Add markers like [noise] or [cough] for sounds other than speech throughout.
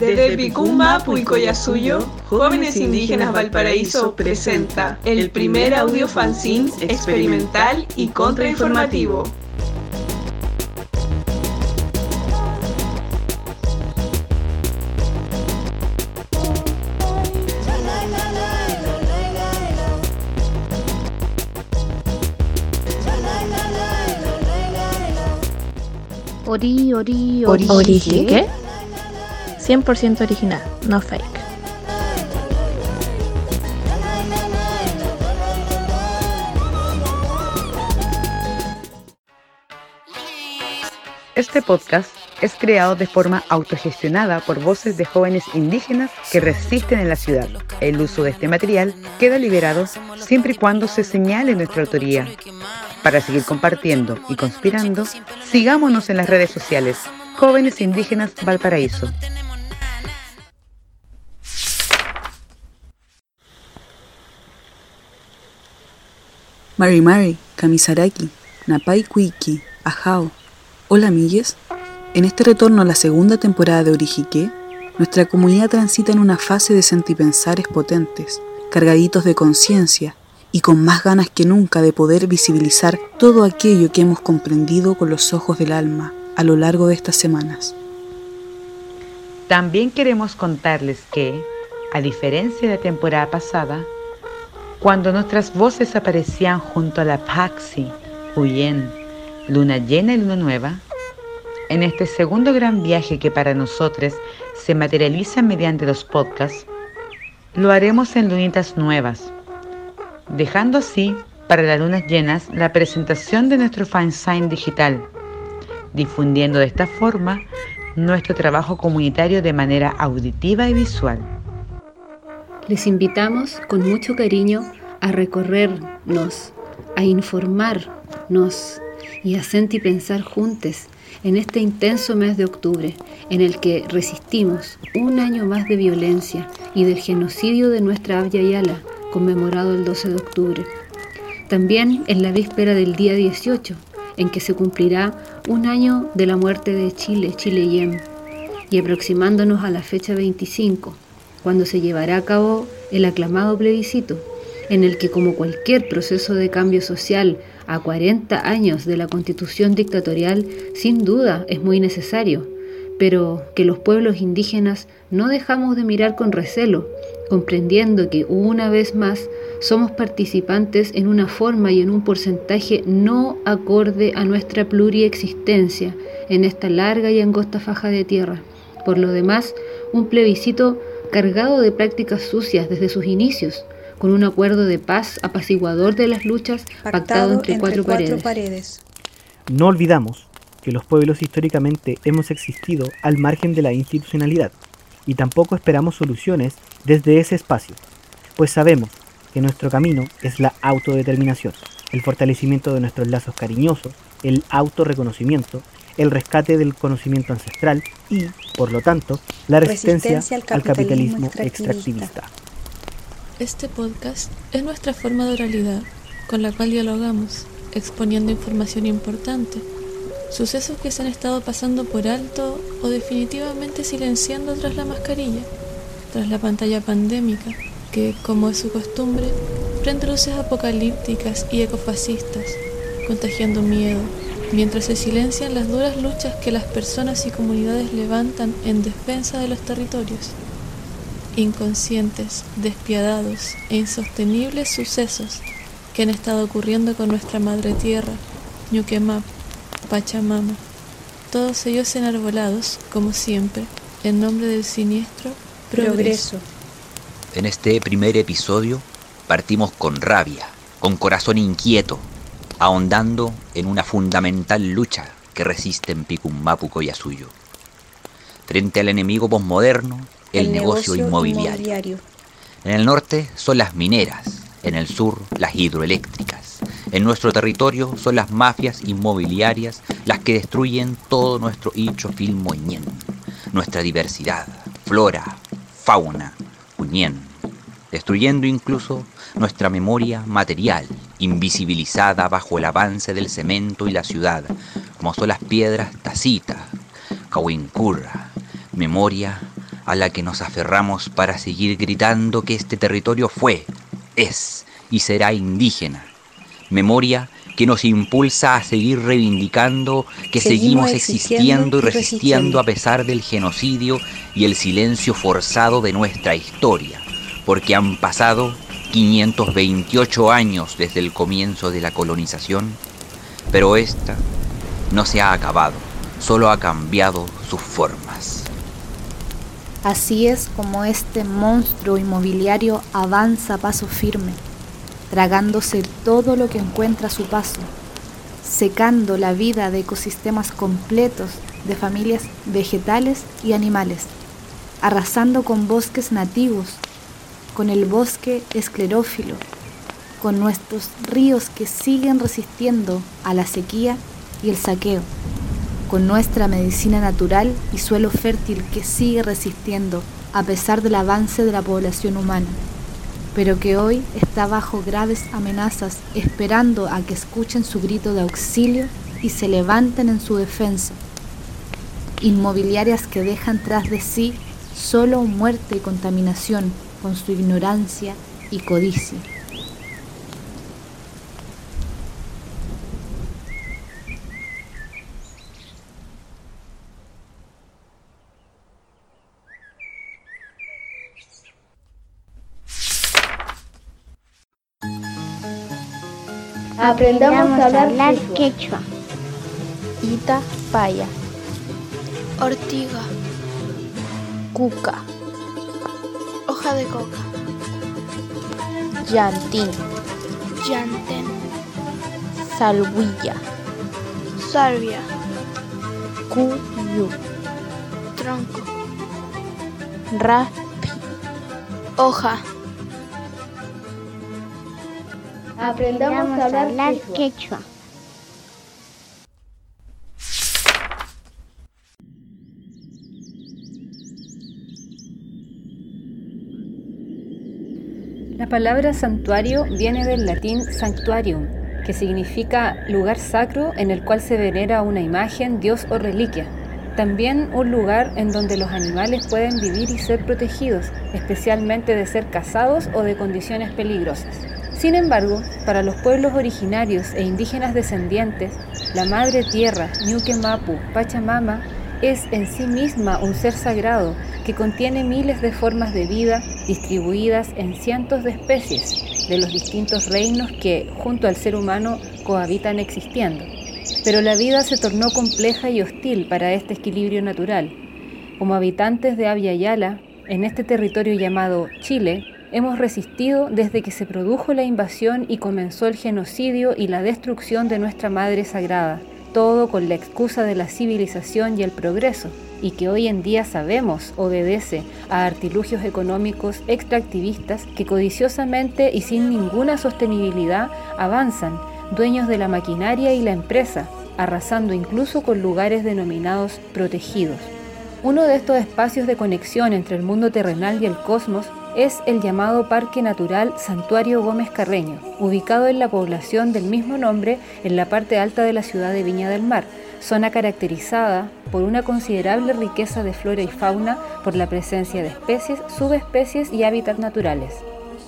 Desde Picumba, Puicoyasuyo, Jóvenes Indígenas Valparaíso presenta el primer audio fanzine experimental y contrainformativo. Ori, ori, ori. Ori, ¿qué? 100% original, no fake. Este podcast es creado de forma autogestionada por voces de jóvenes indígenas que resisten en la ciudad. El uso de este material queda liberado siempre y cuando se señale nuestra autoría. Para seguir compartiendo y conspirando, sigámonos en las redes sociales Jóvenes Indígenas Valparaíso. Mari Mari, Kamisaraki, Napai Kuiki, Ajao. Hola amigues. En este retorno a la segunda temporada de Orijique, nuestra comunidad transita en una fase de sentipensares potentes, cargaditos de conciencia y con más ganas que nunca de poder visibilizar todo aquello que hemos comprendido con los ojos del alma a lo largo de estas semanas. También queremos contarles que, a diferencia de la temporada pasada, cuando nuestras voces aparecían junto a la Paxi, Huyen, Luna Llena y Luna Nueva, en este segundo gran viaje que para nosotros se materializa mediante los podcasts, lo haremos en lunitas nuevas, dejando así para las lunas llenas la presentación de nuestro fanzine digital, difundiendo de esta forma nuestro trabajo comunitario de manera auditiva y visual. Les invitamos con mucho cariño a recorrernos, a informarnos y a sentir y pensar juntos en este intenso mes de octubre en el que resistimos un año más de violencia y del genocidio de nuestra Abya Yala, conmemorado el 12 de octubre. También en la víspera del día 18, en que se cumplirá un año de la muerte de Chile, Chile Yem, y aproximándonos a la fecha 25, cuando se llevará a cabo el aclamado plebiscito, en el que como cualquier proceso de cambio social a 40 años de la constitución dictatorial, sin duda es muy necesario, pero que los pueblos indígenas no dejamos de mirar con recelo, comprendiendo que una vez más somos participantes en una forma y en un porcentaje no acorde a nuestra pluriexistencia en esta larga y angosta faja de tierra. Por lo demás, un plebiscito cargado de prácticas sucias desde sus inicios, con un acuerdo de paz apaciguador de las luchas pactado, entre, cuatro, paredes. No olvidamos que los pueblos históricamente hemos existido al margen de la institucionalidad y tampoco esperamos soluciones desde ese espacio, pues sabemos que nuestro camino es la autodeterminación, el fortalecimiento de nuestros lazos cariñosos, el autorreconocimiento el rescate del conocimiento ancestral y, por lo tanto, la resistencia, al capitalismo, extractivista. Este podcast es nuestra forma de oralidad con la cual dialogamos, exponiendo información importante, sucesos que se han estado pasando por alto o definitivamente silenciando tras la mascarilla, tras la pantalla pandémica, que, como es su costumbre, prende luces apocalípticas y ecofascistas, contagiando miedo, mientras se silencian las duras luchas que las personas y comunidades levantan en defensa de los territorios. Inconscientes, despiadados e insostenibles sucesos que han estado ocurriendo con nuestra madre tierra, Ñuquemap, Pachamama, todos ellos enarbolados, como siempre, en nombre del siniestro progreso. En este primer episodio partimos con rabia, con corazón inquieto, ahondando en una fundamental lucha que resiste en Picummapu Coyasuyo. Frente al enemigo posmoderno, el, negocio, inmobiliario. En el norte son las mineras, en el sur las hidroeléctricas. En nuestro territorio son las mafias inmobiliarias las que destruyen todo nuestro hicho filmoñén, nuestra diversidad, flora, fauna, Uñén, destruyendo incluso nuestra memoria material, invisibilizada bajo el avance del cemento y la ciudad, como son las piedras Tacita, Cahuincurra, memoria a la que nos aferramos para seguir gritando que este territorio fue, es y será indígena, memoria que nos impulsa a seguir reivindicando que seguimos, existiendo y resistiendo a pesar del genocidio y el silencio forzado de nuestra historia, porque han pasado 528 años desde el comienzo de la colonización, pero esta no se ha acabado, solo ha cambiado sus formas. Así es como este monstruo inmobiliario avanza a paso firme tragándose todo lo que encuentra a su paso, secando la vida de ecosistemas completos de familias vegetales y animales, arrasando con bosques nativos, con el bosque esclerófilo, con nuestros ríos que siguen resistiendo a la sequía y el saqueo, con nuestra medicina natural y suelo fértil que sigue resistiendo a pesar del avance de la población humana pero que hoy está bajo graves amenazas esperando a que escuchen su grito de auxilio y se levanten en su defensa. Inmobiliarias que dejan tras de sí solo muerte y contaminación con su ignorancia y codicia. Aprendamos a hablar quechua. Ita paya. Ortiga. Cuca. Hoja de coca. Llantín. Llantén. Salvilla. Salvia. Cuyu. Tronco. Raspi. Hoja. Aprendamos a hablar quechua. La palabra santuario viene del latín sanctuarium, que significa lugar sacro en el cual se venera una imagen, dios o reliquia. También un lugar en donde los animales pueden vivir y ser protegidos, especialmente de ser cazados o de condiciones peligrosas. Sin embargo, para los pueblos originarios e indígenas descendientes, la madre tierra, Ñuque Mapu, Pachamama, es en sí misma un ser sagrado que contiene miles de formas de vida distribuidas en cientos de especies de los distintos reinos que, junto al ser humano, cohabitan existiendo. Pero la vida se tornó compleja y hostil para este equilibrio natural. Como habitantes de Abya Yala, en este territorio llamado Chile, Hemos resistido desde que se produjo la invasión y comenzó el genocidio y la destrucción de nuestra Madre Sagrada, todo con la excusa de la civilización y el progreso, y que hoy en día sabemos obedece a artilugios económicos extractivistas que codiciosamente y sin ninguna sostenibilidad avanzan, dueños de la maquinaria y la empresa, arrasando incluso con lugares denominados protegidos. Uno de estos espacios de conexión entre el mundo terrenal y el cosmos es el llamado Parque Natural Santuario Gómez Carreño, ubicado en la población del mismo nombre en la parte alta de la ciudad de Viña del Mar, zona caracterizada por una considerable riqueza de flora y fauna por la presencia de especies, subespecies y hábitats naturales.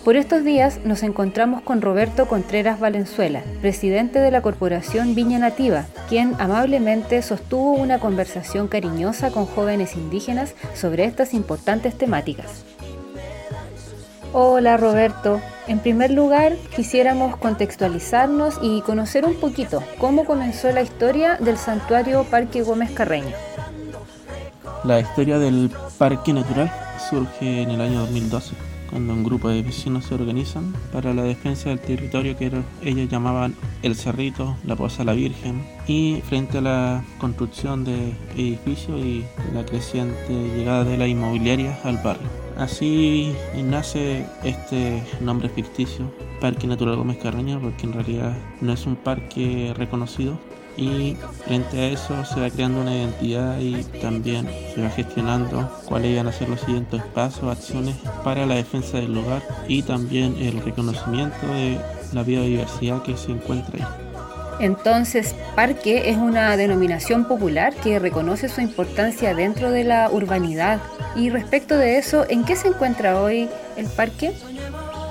Por estos días nos encontramos con Roberto Contreras Valenzuela, presidente de la Corporación Viña Nativa, quien amablemente sostuvo una conversación cariñosa con jóvenes indígenas sobre estas importantes temáticas. Hola Roberto, en primer lugar quisiéramos contextualizarnos y conocer un poquito cómo comenzó la historia del santuario Parque Gómez Carreño. La historia del Parque Natural surge en el año 2012, cuando un grupo de vecinos se organizan para la defensa del territorio que ellos llamaban El Cerrito, la Poza la Virgen, y frente a la construcción de edificios y la creciente llegada de la inmobiliaria al barrio. Así nace este nombre ficticio, Parque Natural Gómez Carreño, porque en realidad no es un parque reconocido, y frente a eso se va creando una identidad y también se va gestionando cuáles van a ser los siguientes pasos, acciones para la defensa del lugar y también el reconocimiento de la biodiversidad que se encuentra ahí. Entonces, parque es una denominación popular que reconoce su importancia dentro de la urbanidad. Y respecto de eso, ¿en qué se encuentra hoy el parque?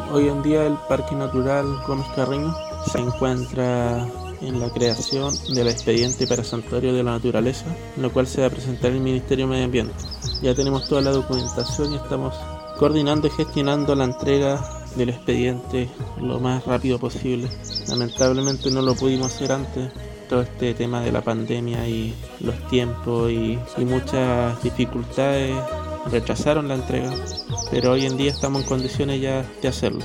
Hoy en día el Parque Natural Gómez Carreño se encuentra en la creación del expediente para Santuario de la Naturaleza, lo cual se va a presentar en el Ministerio de Medio Ambiente. Ya tenemos toda la documentación y estamos coordinando y gestionando la entrega del expediente lo más rápido posible. Lamentablemente no lo pudimos hacer antes, todo este tema de la pandemia y los tiempos y, muchas dificultades retrasaron la entrega, pero hoy en día estamos en condiciones ya de hacerlo.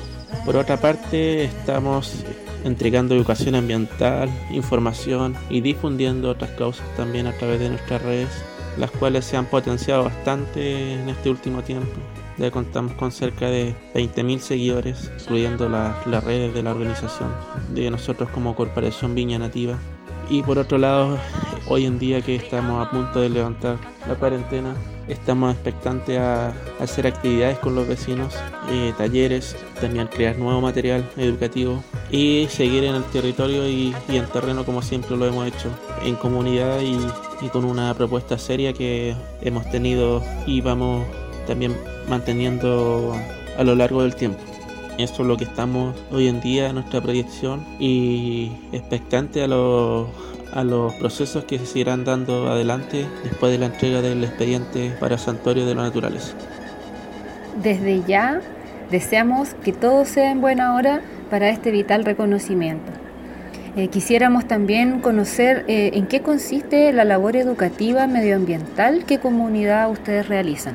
Por otra parte, estamos entregando educación ambiental, información y difundiendo otras causas también a través de nuestras redes, las cuales se han potenciado bastante en este último tiempo. Ya contamos con cerca de 20.000 seguidores, incluyendo las redes de la organización, de nosotros como Corporación Viña Nativa. Y por otro lado, hoy en día que estamos a punto de levantar la cuarentena, estamos expectantes a, hacer actividades con los vecinos, eh, talleres, también crear nuevo material educativo y seguir en el territorio y, en terreno como siempre lo hemos hecho, en comunidad y, y con una propuesta seria que hemos tenido y vamos también manteniendo a lo largo del tiempo. Eso es lo que estamos hoy en día nuestra proyección y expectante a los, a los procesos que se seguirán dando adelante después de la entrega del expediente para Santuario de la Naturaleza. Desde ya deseamos que todo sea en buena hora para este vital reconocimiento. Eh, quisiéramos también conocer eh, en qué consiste la labor educativa medioambiental que comunidad ustedes realizan.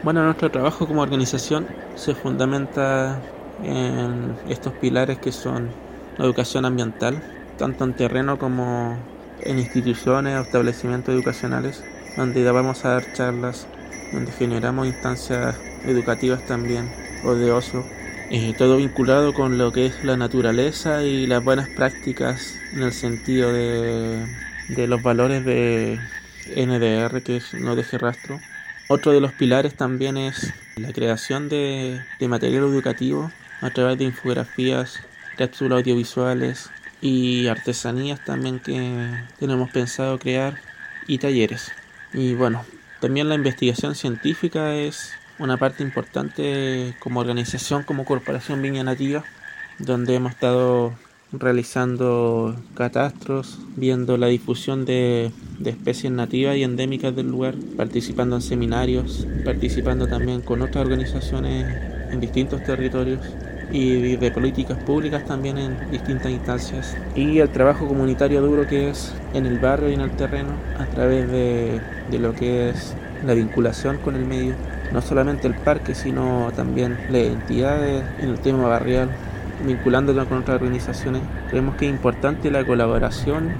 Bueno, nuestro trabajo como organización se fundamenta en estos pilares que son la educación ambiental, tanto en terreno como en instituciones o establecimientos educacionales, donde vamos a dar charlas, donde generamos instancias educativas también o de ocio, eh, todo vinculado con lo que es la naturaleza y las buenas prácticas en el sentido de, de los valores de NDR, que es no deje rastro, otro de los pilares también es la creación de, material educativo a través de infografías, cápsulas audiovisuales y artesanías también que tenemos pensado crear y talleres. Y bueno, también la investigación científica es una parte importante como organización, como Corporación Viña Nativa, donde hemos estado realizando catastros, viendo la difusión de, especies nativas y endémicas del lugar, participando en seminarios, participando también con otras organizaciones en distintos territorios y de políticas públicas también en distintas instancias. Y el trabajo comunitario duro que es en el barrio y en el terreno a través de, de lo que es la vinculación con el medio, no solamente el parque, sino también las entidades en el tema barrial, vinculándonos con otras organizaciones, creemos que es importante la colaboración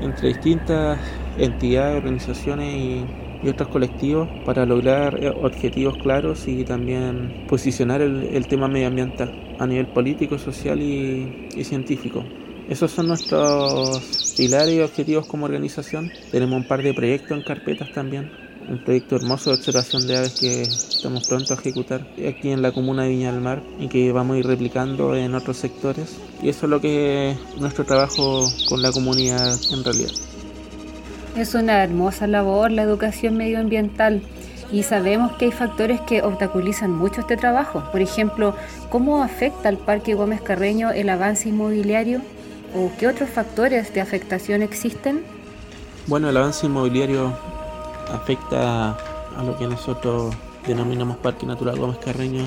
entre distintas entidades, organizaciones y, otros colectivos para lograr eh, objetivos claros y también posicionar el, tema medioambiental a nivel político, social y, y científico. Esos son nuestros pilares y objetivos como organización. Tenemos un par de proyectos en carpetas también un proyecto hermoso de observación de aves que estamos pronto a ejecutar aquí en la comuna de Viña del Mar y que vamos a ir replicando en otros sectores. Y eso es lo que es nuestro trabajo con la comunidad en realidad. Es una hermosa labor la educación medioambiental y sabemos que hay factores que obstaculizan mucho este trabajo. Por ejemplo, ¿cómo afecta al Parque Gómez Carreño el avance inmobiliario? ¿O qué otros factores de afectación existen? Bueno, el avance inmobiliario afecta a lo que nosotros denominamos Parque Natural Gómez Carreño,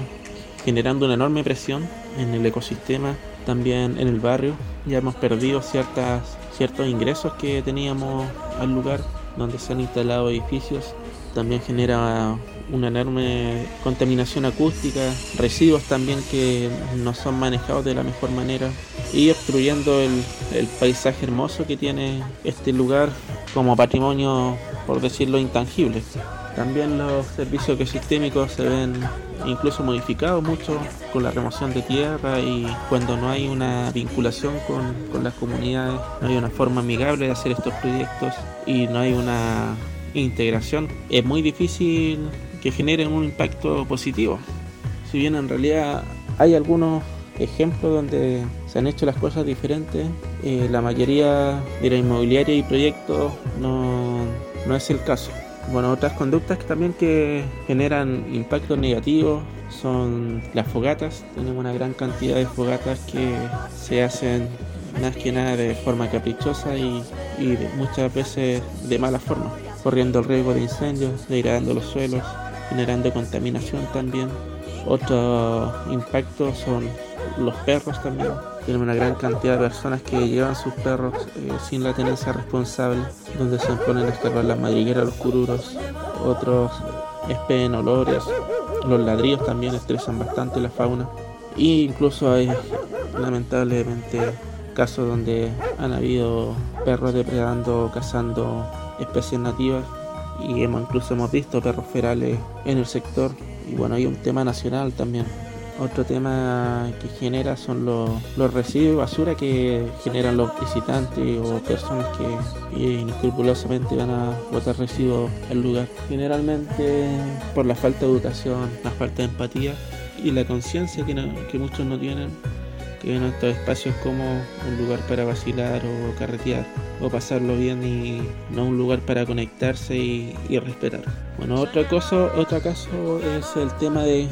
generando una enorme presión en el ecosistema, también en el barrio. Ya hemos perdido ciertas, ciertos ingresos que teníamos al lugar donde se han instalado edificios. También genera una enorme contaminación acústica, residuos también que no son manejados de la mejor manera y obstruyendo el, el paisaje hermoso que tiene este lugar como patrimonio por decirlo, intangible. También los servicios ecosistémicos se ven incluso modificados mucho con la remoción de tierra y cuando no hay una vinculación con, con las comunidades, no hay una forma amigable de hacer estos proyectos y no hay una integración, es muy difícil que generen un impacto positivo. Si bien en realidad hay algunos ejemplos donde se han hecho las cosas diferentes, eh, la mayoría de la inmobiliaria y proyectos no, no es el caso. Bueno, otras conductas también que generan impactos negativos son las fogatas. Tenemos una gran cantidad de fogatas que se hacen más que nada de forma caprichosa y, y muchas veces de mala forma, corriendo el riesgo de incendios, degradando los suelos, generando contaminación también. Otro impacto son los perros también. Tenemos una gran cantidad de personas que llevan sus perros eh, sin la tenencia responsable, donde se ponen a escarbar las madrigueras, los cururos, otros expeden olores, los ladrillos también estresan bastante la fauna. E incluso hay lamentablemente casos donde han habido perros depredando, cazando especies nativas y hemos incluso hemos visto perros ferales en el sector y bueno hay un tema nacional también otro tema que genera son los, los residuos y basura que generan los visitantes o personas que inescrupulosamente van a botar residuos al lugar. Generalmente por la falta de educación, la falta de empatía y la conciencia que, no, que muchos no tienen, que ven estos espacios como un lugar para vacilar o carretear o pasarlo bien y no un lugar para conectarse y, y respetar. Bueno, otra cosa, otro caso es el tema de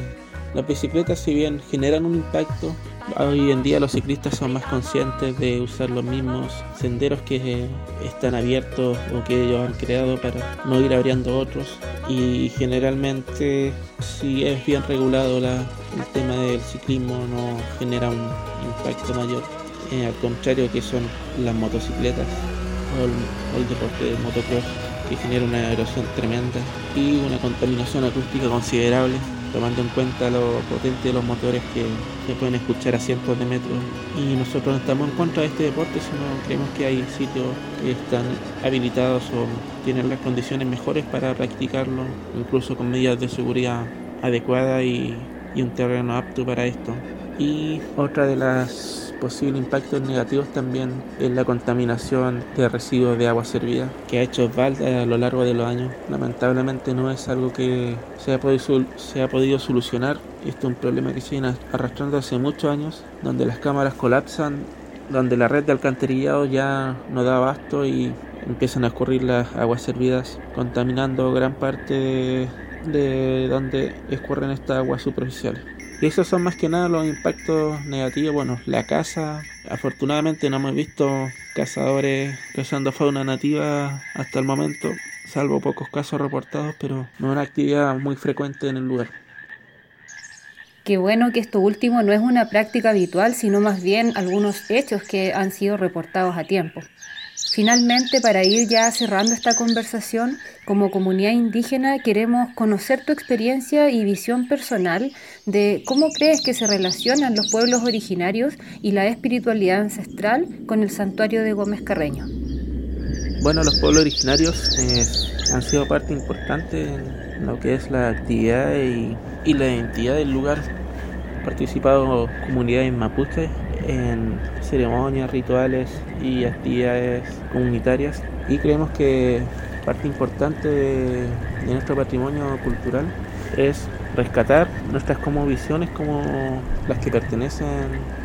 las bicicletas, si bien generan un impacto, hoy en día los ciclistas son más conscientes de usar los mismos senderos que están abiertos o que ellos han creado para no ir abriendo otros. Y generalmente, si es bien regulado la, el tema del ciclismo, no genera un impacto mayor. Eh, al contrario que son las motocicletas o el, o el deporte de motocross que genera una erosión tremenda y una contaminación acústica considerable tomando en cuenta lo potente de los motores que se pueden escuchar a cientos de metros. Y nosotros no estamos en contra de este deporte, sino creemos que hay sitios que están habilitados o tienen las condiciones mejores para practicarlo, incluso con medidas de seguridad adecuadas y, y un terreno apto para esto. Y otra de las posibles impactos negativos también es la contaminación de residuos de agua servida que ha hecho Valda a lo largo de los años. Lamentablemente no es algo que se ha podido, se ha podido solucionar. Esto es un problema que se viene arrastrando hace muchos años, donde las cámaras colapsan, donde la red de alcantarillado ya no da abasto y empiezan a escurrir las aguas servidas, contaminando gran parte de, de donde escurren estas aguas superficiales. Y esos son más que nada los impactos negativos. Bueno, la caza, afortunadamente no hemos visto cazadores cazando fauna nativa hasta el momento, salvo pocos casos reportados, pero no es una actividad muy frecuente en el lugar. Qué bueno que esto último no es una práctica habitual, sino más bien algunos hechos que han sido reportados a tiempo. Finalmente, para ir ya cerrando esta conversación, como comunidad indígena queremos conocer tu experiencia y visión personal de cómo crees que se relacionan los pueblos originarios y la espiritualidad ancestral con el santuario de Gómez Carreño. Bueno, los pueblos originarios eh, han sido parte importante en lo que es la actividad y, la identidad del lugar. Participado comunidades mapuches en ceremonias, rituales y actividades comunitarias y creemos que parte importante de, nuestro patrimonio cultural es rescatar nuestras como visiones como las que pertenecen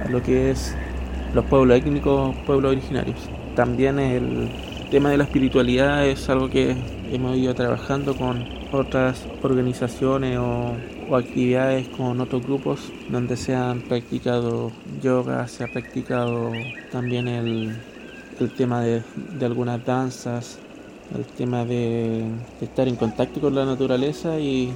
a lo que es los pueblos étnicos, pueblos originarios. También el tema de la espiritualidad es algo que hemos ido trabajando con otras organizaciones o, o actividades con otros grupos donde se han practicado yoga, se ha practicado también el, el tema de, de algunas danzas, el tema de, estar en contacto con la naturaleza y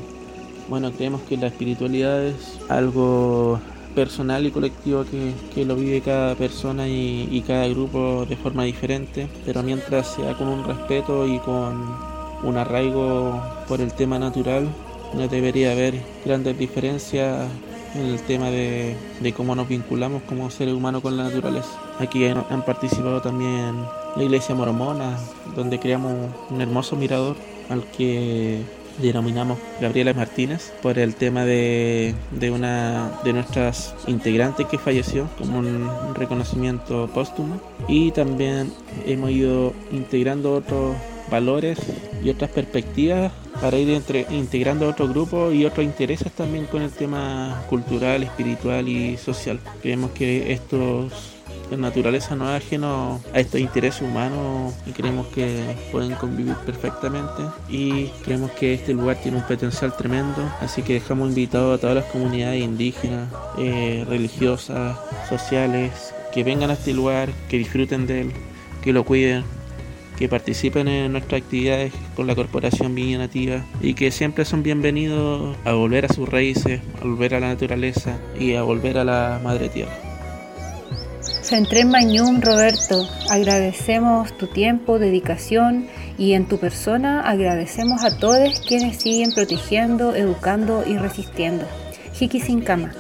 bueno, creemos que la espiritualidad es algo personal y colectivo que, que lo vive cada persona y, y, cada grupo de forma diferente, pero mientras sea con un respeto y con un arraigo por el tema natural, no debería haber grandes diferencias en el tema de, de cómo nos vinculamos como seres humanos con la naturaleza. Aquí han, participado también la iglesia mormona, donde creamos un hermoso mirador al que denominamos Gabriela Martínez por el tema de, de una de nuestras integrantes que falleció como un reconocimiento póstumo y también hemos ido integrando otros valores y otras perspectivas para ir entre, integrando otro grupo y otros intereses también con el tema cultural, espiritual y social. Creemos que estos la naturaleza no es ajeno a estos intereses humanos y creemos que pueden convivir perfectamente y creemos que este lugar tiene un potencial tremendo, así que dejamos invitados a todas las comunidades indígenas, eh, religiosas, sociales, que vengan a este lugar, que disfruten de él, que lo cuiden, que participen en nuestras actividades con la Corporación Viña Nativa y que siempre son bienvenidos a volver a sus raíces, a volver a la naturaleza y a volver a la madre tierra. Centré Mañum, Roberto, agradecemos tu tiempo, dedicación y en tu persona agradecemos a todos quienes siguen protegiendo, educando y resistiendo. Hiki sin cama.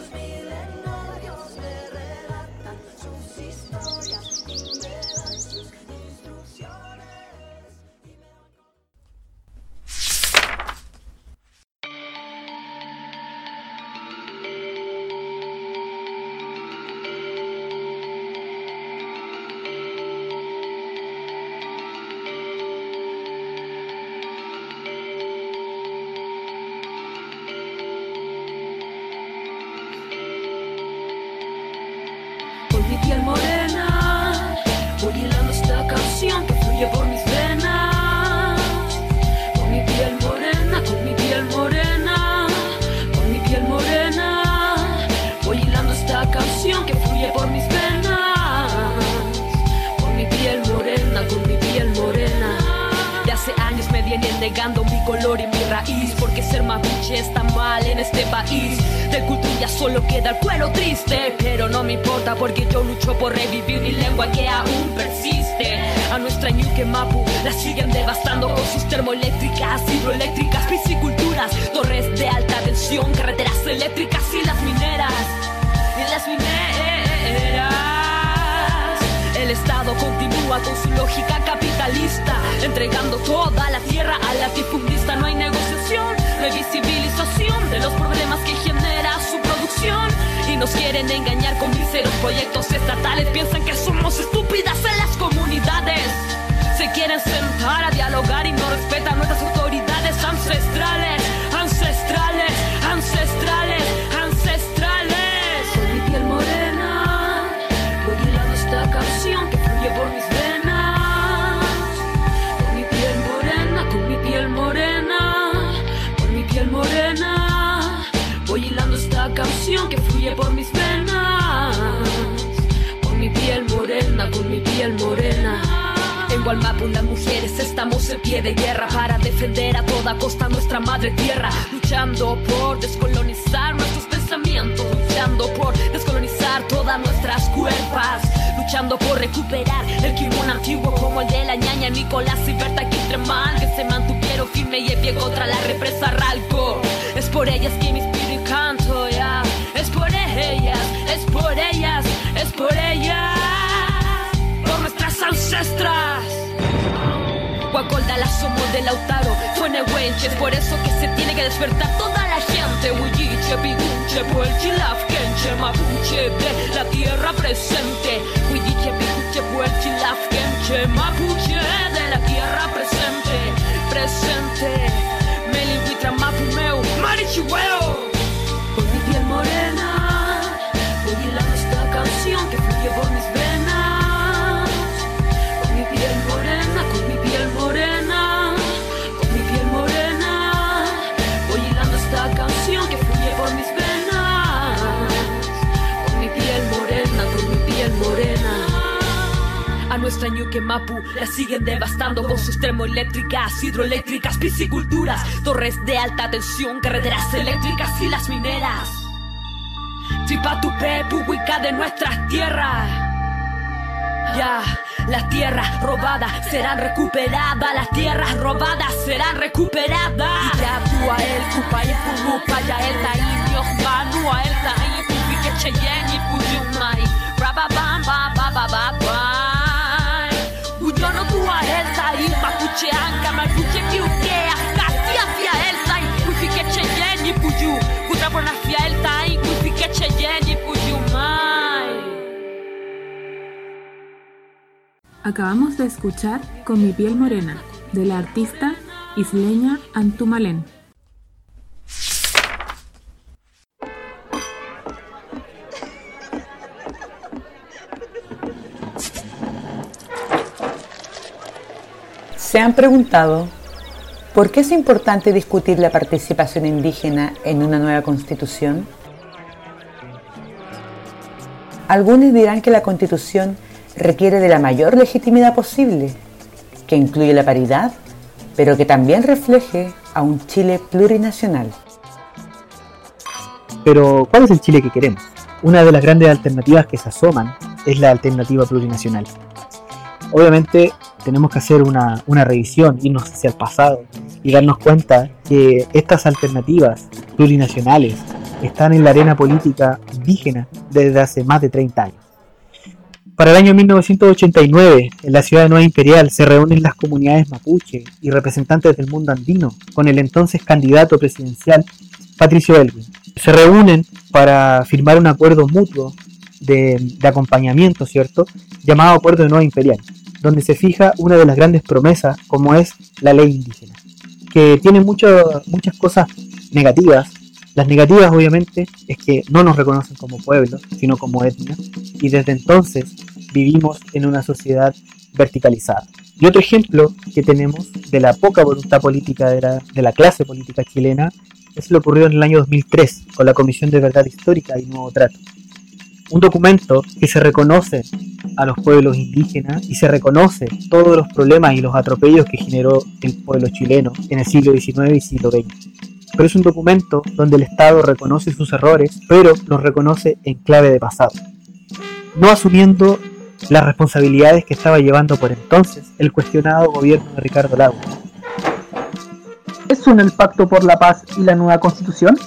Negando mi color y mi raíz Porque ser mapuche está mal en este país. De cultura solo queda el cuero triste Pero no me importa porque yo lucho por revivir mi lengua que aún persiste. A nuestra ñuque mapu la siguen devastando Con sus termoeléctricas, hidroeléctricas, pisciculturas Torres de alta tensión, carreteras eléctricas y las mineras. Y las mineras el Estado continúa con su lógica capitalista, entregando toda la tierra a la difundista. No hay negociación, no hay visibilización de los problemas que genera su producción. Y nos quieren engañar con míseros proyectos estatales. Piensan que somos estúpidas en las comunidades. Se quieren sentar a dialogar y no respetan nuestras autoridades ancestrales, piel morena. En Gualmapu las mujeres estamos en pie de guerra para defender a toda costa nuestra madre tierra, luchando por descolonizar nuestros pensamientos, luchando por descolonizar todas nuestras cuerpas, luchando por recuperar el kimón antiguo como el de la ñaña Nicolás y Berta Quintremal, que se mantuvieron firme y en pie contra la represa Ralco. Es por ellas que me inspiro y canto. Es por ellas, es por ellas, es por ellas ancestras. Guacolda la somos de Lautaro, fue Nehuenche, por eso que se tiene que despertar toda la gente. Huilliche, Pigunche, Puelchilaf, Kenche, Mapuche, de la tierra presente. Huilliche, Pigunche, Puelchilaf, Kenche, Mapuche, de la tierra presente. Presente, Melingüitra, Mapumeu, Marichihueo. Con mi piel morena, hilando esta canción que fluye por mis venas. A nuestra ñuque Mapu la siguen devastando con sus termoeléctricas, hidroeléctricas, pisciculturas, torres de alta tensión, carreteras eléctricas y las mineras. Chipatupe, Puhuica de nuestras tierras. Ya, las tierras robadas serán recuperadas, las tierras robadas serán recuperadas. Ya tú a él, cupa y pumupa, ya el taí, manu a el taí, pupi que cheyen y puyumai. Rababam, ba, ba, ba, ba, ba. Acabamos de escuchar Con mi piel morena de la artista isleña Antumalén. ¿Se han preguntado por qué es importante discutir la participación indígena en una nueva constitución? Algunos dirán que la constitución requiere de la mayor legitimidad posible, que incluye la paridad, pero que también refleje a un Chile plurinacional. Pero, ¿cuál es el Chile que queremos? Una de las grandes alternativas que se asoman es la alternativa plurinacional. Obviamente tenemos que hacer una, una revisión, irnos hacia el pasado y darnos cuenta que estas alternativas plurinacionales están en la arena política indígena desde hace más de 30 años. Para el año 1989, en la ciudad de Nueva Imperial se reúnen las comunidades mapuche y representantes del mundo andino con el entonces candidato presidencial Patricio Elwin. Se reúnen para firmar un acuerdo mutuo de, de acompañamiento, ¿cierto? Llamado Acuerdo de Nueva Imperial donde se fija una de las grandes promesas, como es la ley indígena, que tiene muchas cosas negativas. Las negativas, obviamente, es que no nos reconocen como pueblo, sino como etnia, y desde entonces vivimos en una sociedad verticalizada. Y otro ejemplo que tenemos de la poca voluntad política de la, de la clase política chilena es lo ocurrido en el año 2003 con la Comisión de Verdad Histórica y Nuevo Trato. Un documento que se reconoce a los pueblos indígenas y se reconoce todos los problemas y los atropellos que generó el pueblo chileno en el siglo XIX y siglo XX. Pero es un documento donde el Estado reconoce sus errores, pero los reconoce en clave de pasado, no asumiendo las responsabilidades que estaba llevando por entonces el cuestionado gobierno de Ricardo Lagos. ¿Es son el Pacto por la Paz y la nueva Constitución?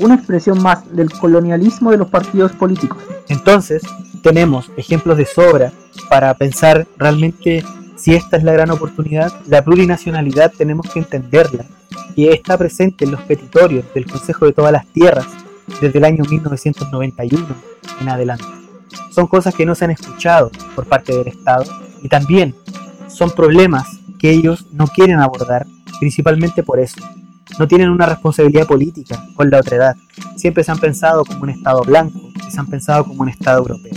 Una expresión más del colonialismo de los partidos políticos. Entonces, tenemos ejemplos de sobra para pensar realmente si esta es la gran oportunidad. La plurinacionalidad tenemos que entenderla y está presente en los petitorios del Consejo de todas las Tierras desde el año 1991 en adelante. Son cosas que no se han escuchado por parte del Estado y también son problemas que ellos no quieren abordar, principalmente por eso. No tienen una responsabilidad política con la otredad. Siempre se han pensado como un Estado blanco, se han pensado como un Estado europeo.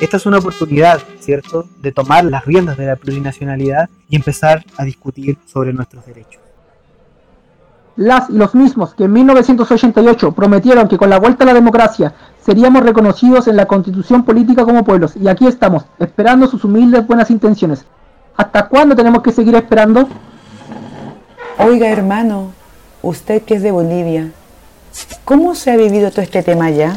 Esta es una oportunidad, ¿cierto?, de tomar las riendas de la plurinacionalidad y empezar a discutir sobre nuestros derechos. Las y los mismos que en 1988 prometieron que con la vuelta a la democracia seríamos reconocidos en la constitución política como pueblos, y aquí estamos, esperando sus humildes buenas intenciones. ¿Hasta cuándo tenemos que seguir esperando? Oiga, hermano, usted que es de Bolivia, ¿cómo se ha vivido todo este tema allá?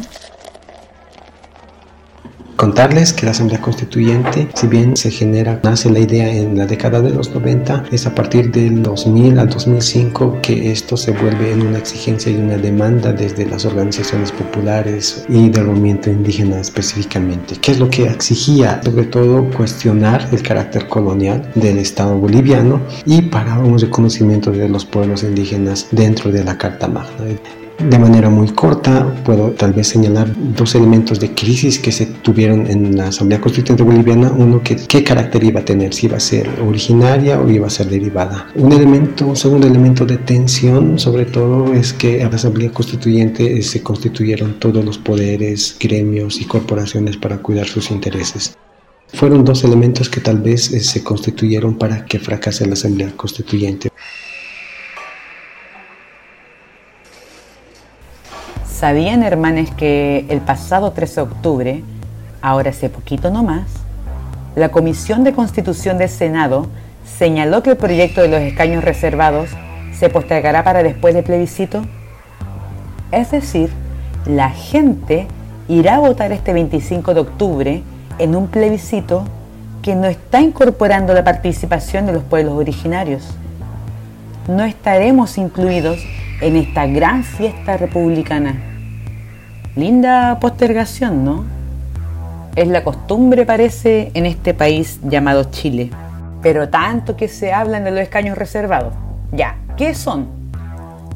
Contarles que la Asamblea Constituyente, si bien se genera, nace la idea en la década de los 90, es a partir del 2000 al 2005 que esto se vuelve en una exigencia y una demanda desde las organizaciones populares y del movimiento indígena específicamente. ¿Qué es lo que exigía? Sobre todo cuestionar el carácter colonial del Estado boliviano y para un reconocimiento de los pueblos indígenas dentro de la Carta Magna. De manera muy corta, puedo tal vez señalar dos elementos de crisis que se tuvieron en la Asamblea Constituyente Boliviana. Uno, que, qué carácter iba a tener, si iba a ser originaria o iba a ser derivada. Un elemento, un segundo elemento de tensión, sobre todo, es que en la Asamblea Constituyente se constituyeron todos los poderes, gremios y corporaciones para cuidar sus intereses. Fueron dos elementos que tal vez eh, se constituyeron para que fracase la Asamblea Constituyente. ¿Sabían, hermanes, que el pasado 13 de octubre, ahora hace poquito nomás, la Comisión de Constitución del Senado señaló que el proyecto de los escaños reservados se postergará para después del plebiscito? Es decir, la gente irá a votar este 25 de octubre en un plebiscito que no está incorporando la participación de los pueblos originarios. No estaremos incluidos en esta gran fiesta republicana. Linda postergación, ¿no? Es la costumbre, parece, en este país llamado Chile. Pero tanto que se hablan de los escaños reservados. Ya, ¿qué son?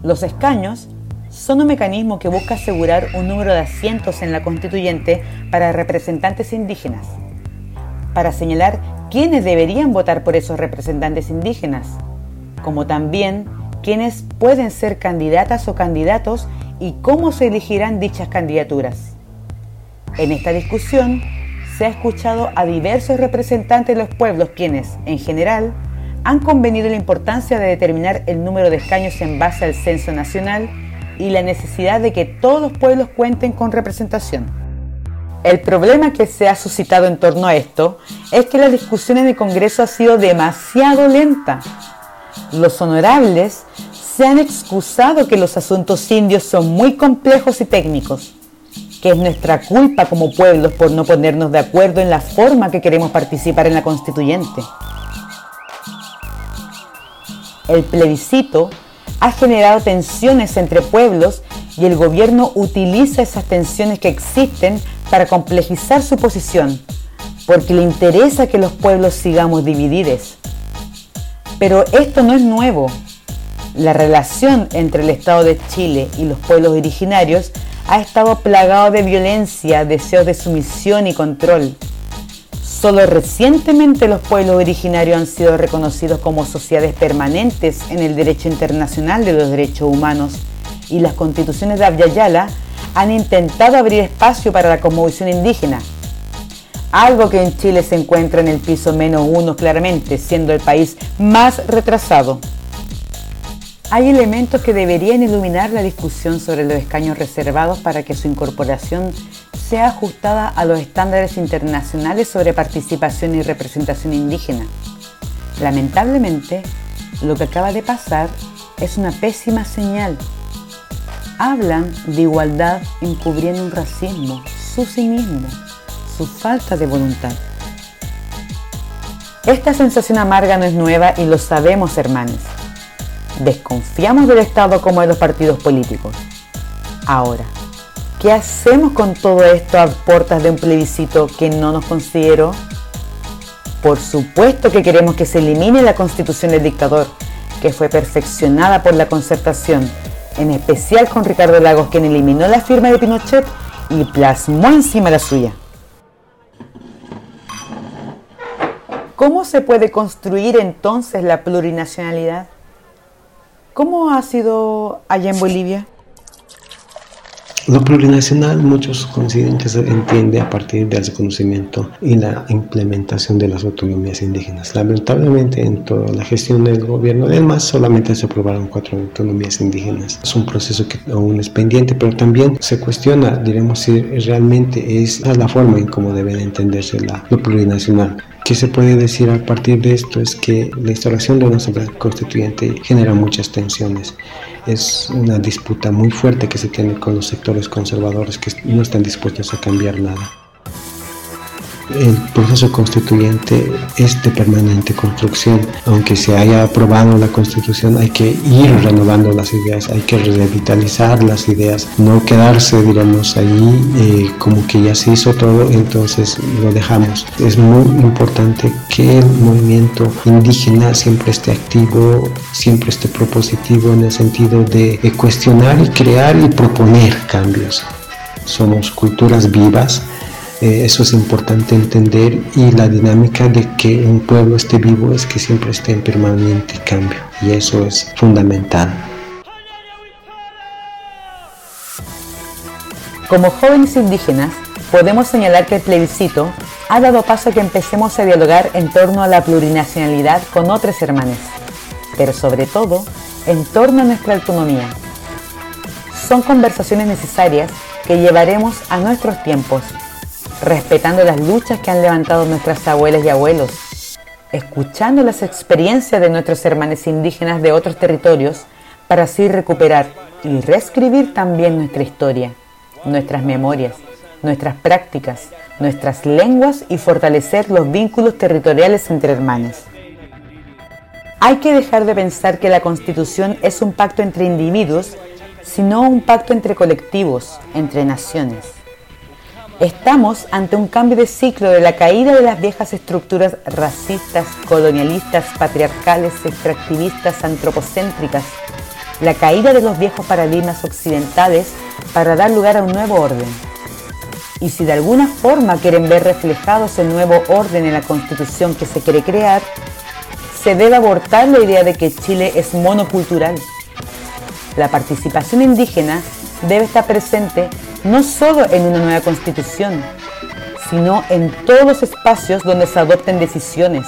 Los escaños son un mecanismo que busca asegurar un número de asientos en la constituyente para representantes indígenas, para señalar quiénes deberían votar por esos representantes indígenas, como también quiénes pueden ser candidatas o candidatos y cómo se elegirán dichas candidaturas. En esta discusión se ha escuchado a diversos representantes de los pueblos quienes, en general, han convenido la importancia de determinar el número de escaños en base al censo nacional y la necesidad de que todos los pueblos cuenten con representación. El problema que se ha suscitado en torno a esto es que la discusión en el Congreso ha sido demasiado lenta. Los honorables se han excusado que los asuntos indios son muy complejos y técnicos, que es nuestra culpa como pueblos por no ponernos de acuerdo en la forma que queremos participar en la constituyente. El plebiscito ha generado tensiones entre pueblos y el gobierno utiliza esas tensiones que existen para complejizar su posición, porque le interesa que los pueblos sigamos divididos. Pero esto no es nuevo. La relación entre el Estado de Chile y los pueblos originarios ha estado plagado de violencia, deseos de sumisión y control. Solo recientemente los pueblos originarios han sido reconocidos como sociedades permanentes en el derecho internacional de los derechos humanos y las constituciones de Abya han intentado abrir espacio para la conmovisión indígena, algo que en Chile se encuentra en el piso menos uno claramente, siendo el país más retrasado. Hay elementos que deberían iluminar la discusión sobre los escaños reservados para que su incorporación sea ajustada a los estándares internacionales sobre participación y representación indígena. Lamentablemente, lo que acaba de pasar es una pésima señal. Hablan de igualdad encubriendo un racismo, su cinismo, su falta de voluntad. Esta sensación amarga no es nueva y lo sabemos, hermanos. Desconfiamos del Estado como de los partidos políticos. Ahora, ¿Qué hacemos con todo esto a puertas de un plebiscito que no nos consideró? Por supuesto que queremos que se elimine la constitución del dictador, que fue perfeccionada por la concertación, en especial con Ricardo Lagos, quien eliminó la firma de Pinochet y plasmó encima la suya. ¿Cómo se puede construir entonces la plurinacionalidad? ¿Cómo ha sido allá en Bolivia? Lo plurinacional muchos coinciden que se entiende a partir del reconocimiento y la implementación de las autonomías indígenas. Lamentablemente en toda la gestión del gobierno del MAS solamente se aprobaron cuatro autonomías indígenas. Es un proceso que aún es pendiente, pero también se cuestiona, diremos, si realmente es la forma en cómo debe entenderse la, lo plurinacional. ¿Qué se puede decir a partir de esto? Es que la instalación de una asamblea constituyente genera muchas tensiones. Es una disputa muy fuerte que se tiene con los sectores conservadores que no están dispuestos a cambiar nada el proceso constituyente es de permanente construcción. Aunque se haya aprobado la constitución, hay que ir renovando las ideas, hay que revitalizar las ideas, no quedarse, digamos, ahí eh, como que ya se hizo todo, entonces lo dejamos. Es muy importante que el movimiento indígena siempre esté activo, siempre esté propositivo en el sentido de cuestionar y crear y proponer cambios. Somos culturas vivas eh, eso es importante entender y la dinámica de que un pueblo esté vivo es que siempre esté en permanente cambio y eso es fundamental. Como jóvenes indígenas, podemos señalar que el plebiscito ha dado paso a que empecemos a dialogar en torno a la plurinacionalidad con otros hermanos, pero sobre todo en torno a nuestra autonomía. Son conversaciones necesarias que llevaremos a nuestros tiempos respetando las luchas que han levantado nuestras abuelas y abuelos, escuchando las experiencias de nuestros hermanos indígenas de otros territorios para así recuperar y reescribir también nuestra historia, nuestras memorias, nuestras prácticas, nuestras lenguas y fortalecer los vínculos territoriales entre hermanos. Hay que dejar de pensar que la constitución es un pacto entre individuos, sino un pacto entre colectivos, entre naciones. Estamos ante un cambio de ciclo de la caída de las viejas estructuras racistas, colonialistas, patriarcales, extractivistas, antropocéntricas, la caída de los viejos paradigmas occidentales para dar lugar a un nuevo orden. Y si de alguna forma quieren ver reflejados el nuevo orden en la constitución que se quiere crear, se debe abortar la idea de que Chile es monocultural. La participación indígena debe estar presente no solo en una nueva constitución, sino en todos los espacios donde se adopten decisiones.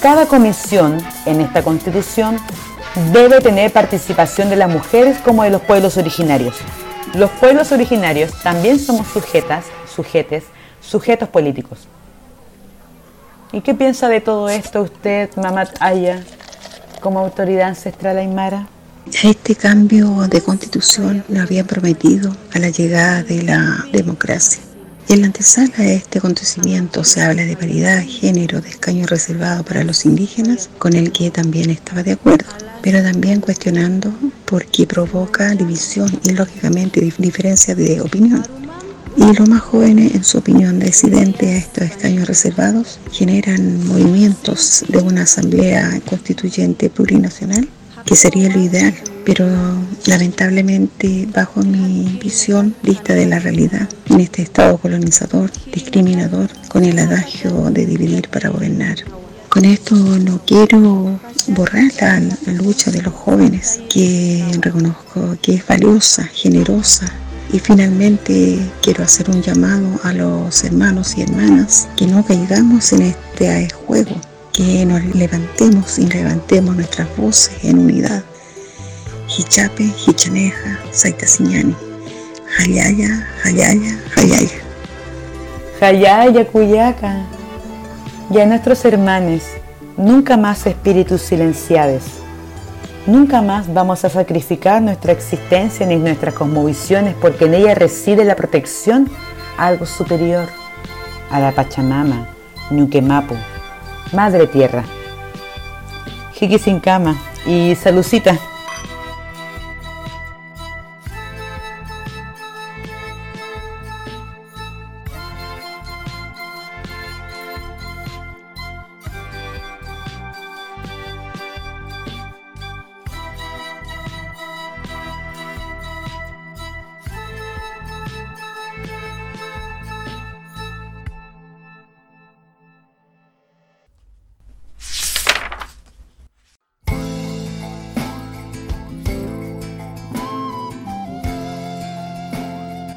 Cada comisión en esta constitución debe tener participación de las mujeres como de los pueblos originarios. Los pueblos originarios también somos sujetas, sujetes, sujetos políticos. ¿Y qué piensa de todo esto usted, Mamat Aya, como autoridad ancestral aymara? Este cambio de constitución lo había prometido a la llegada de la democracia. En la antesala de este acontecimiento se habla de paridad, género, de escaño reservado para los indígenas, con el que también estaba de acuerdo, pero también cuestionando por qué provoca división y lógicamente diferencias de opinión. Y los más jóvenes, en su opinión disidente a estos escaños reservados, generan movimientos de una asamblea constituyente plurinacional que sería lo ideal, pero lamentablemente bajo mi visión vista de la realidad, en este estado colonizador, discriminador, con el adagio de dividir para gobernar. Con esto no quiero borrar la, la lucha de los jóvenes, que reconozco que es valiosa, generosa, y finalmente quiero hacer un llamado a los hermanos y hermanas que no caigamos en este juego que nos levantemos y levantemos nuestras voces en unidad. Hichape, Hichaneja, Saitasiñani, Hayaya, Hayaya, Hayaya. Hayaya, Cuyaca. Y a nuestros hermanos, nunca más espíritus silenciados. Nunca más vamos a sacrificar nuestra existencia ni nuestras cosmovisiones porque en ella reside la protección a algo superior, a la Pachamama, Ñuquemapu, Madre Tierra. Jiki sin cama y salucita.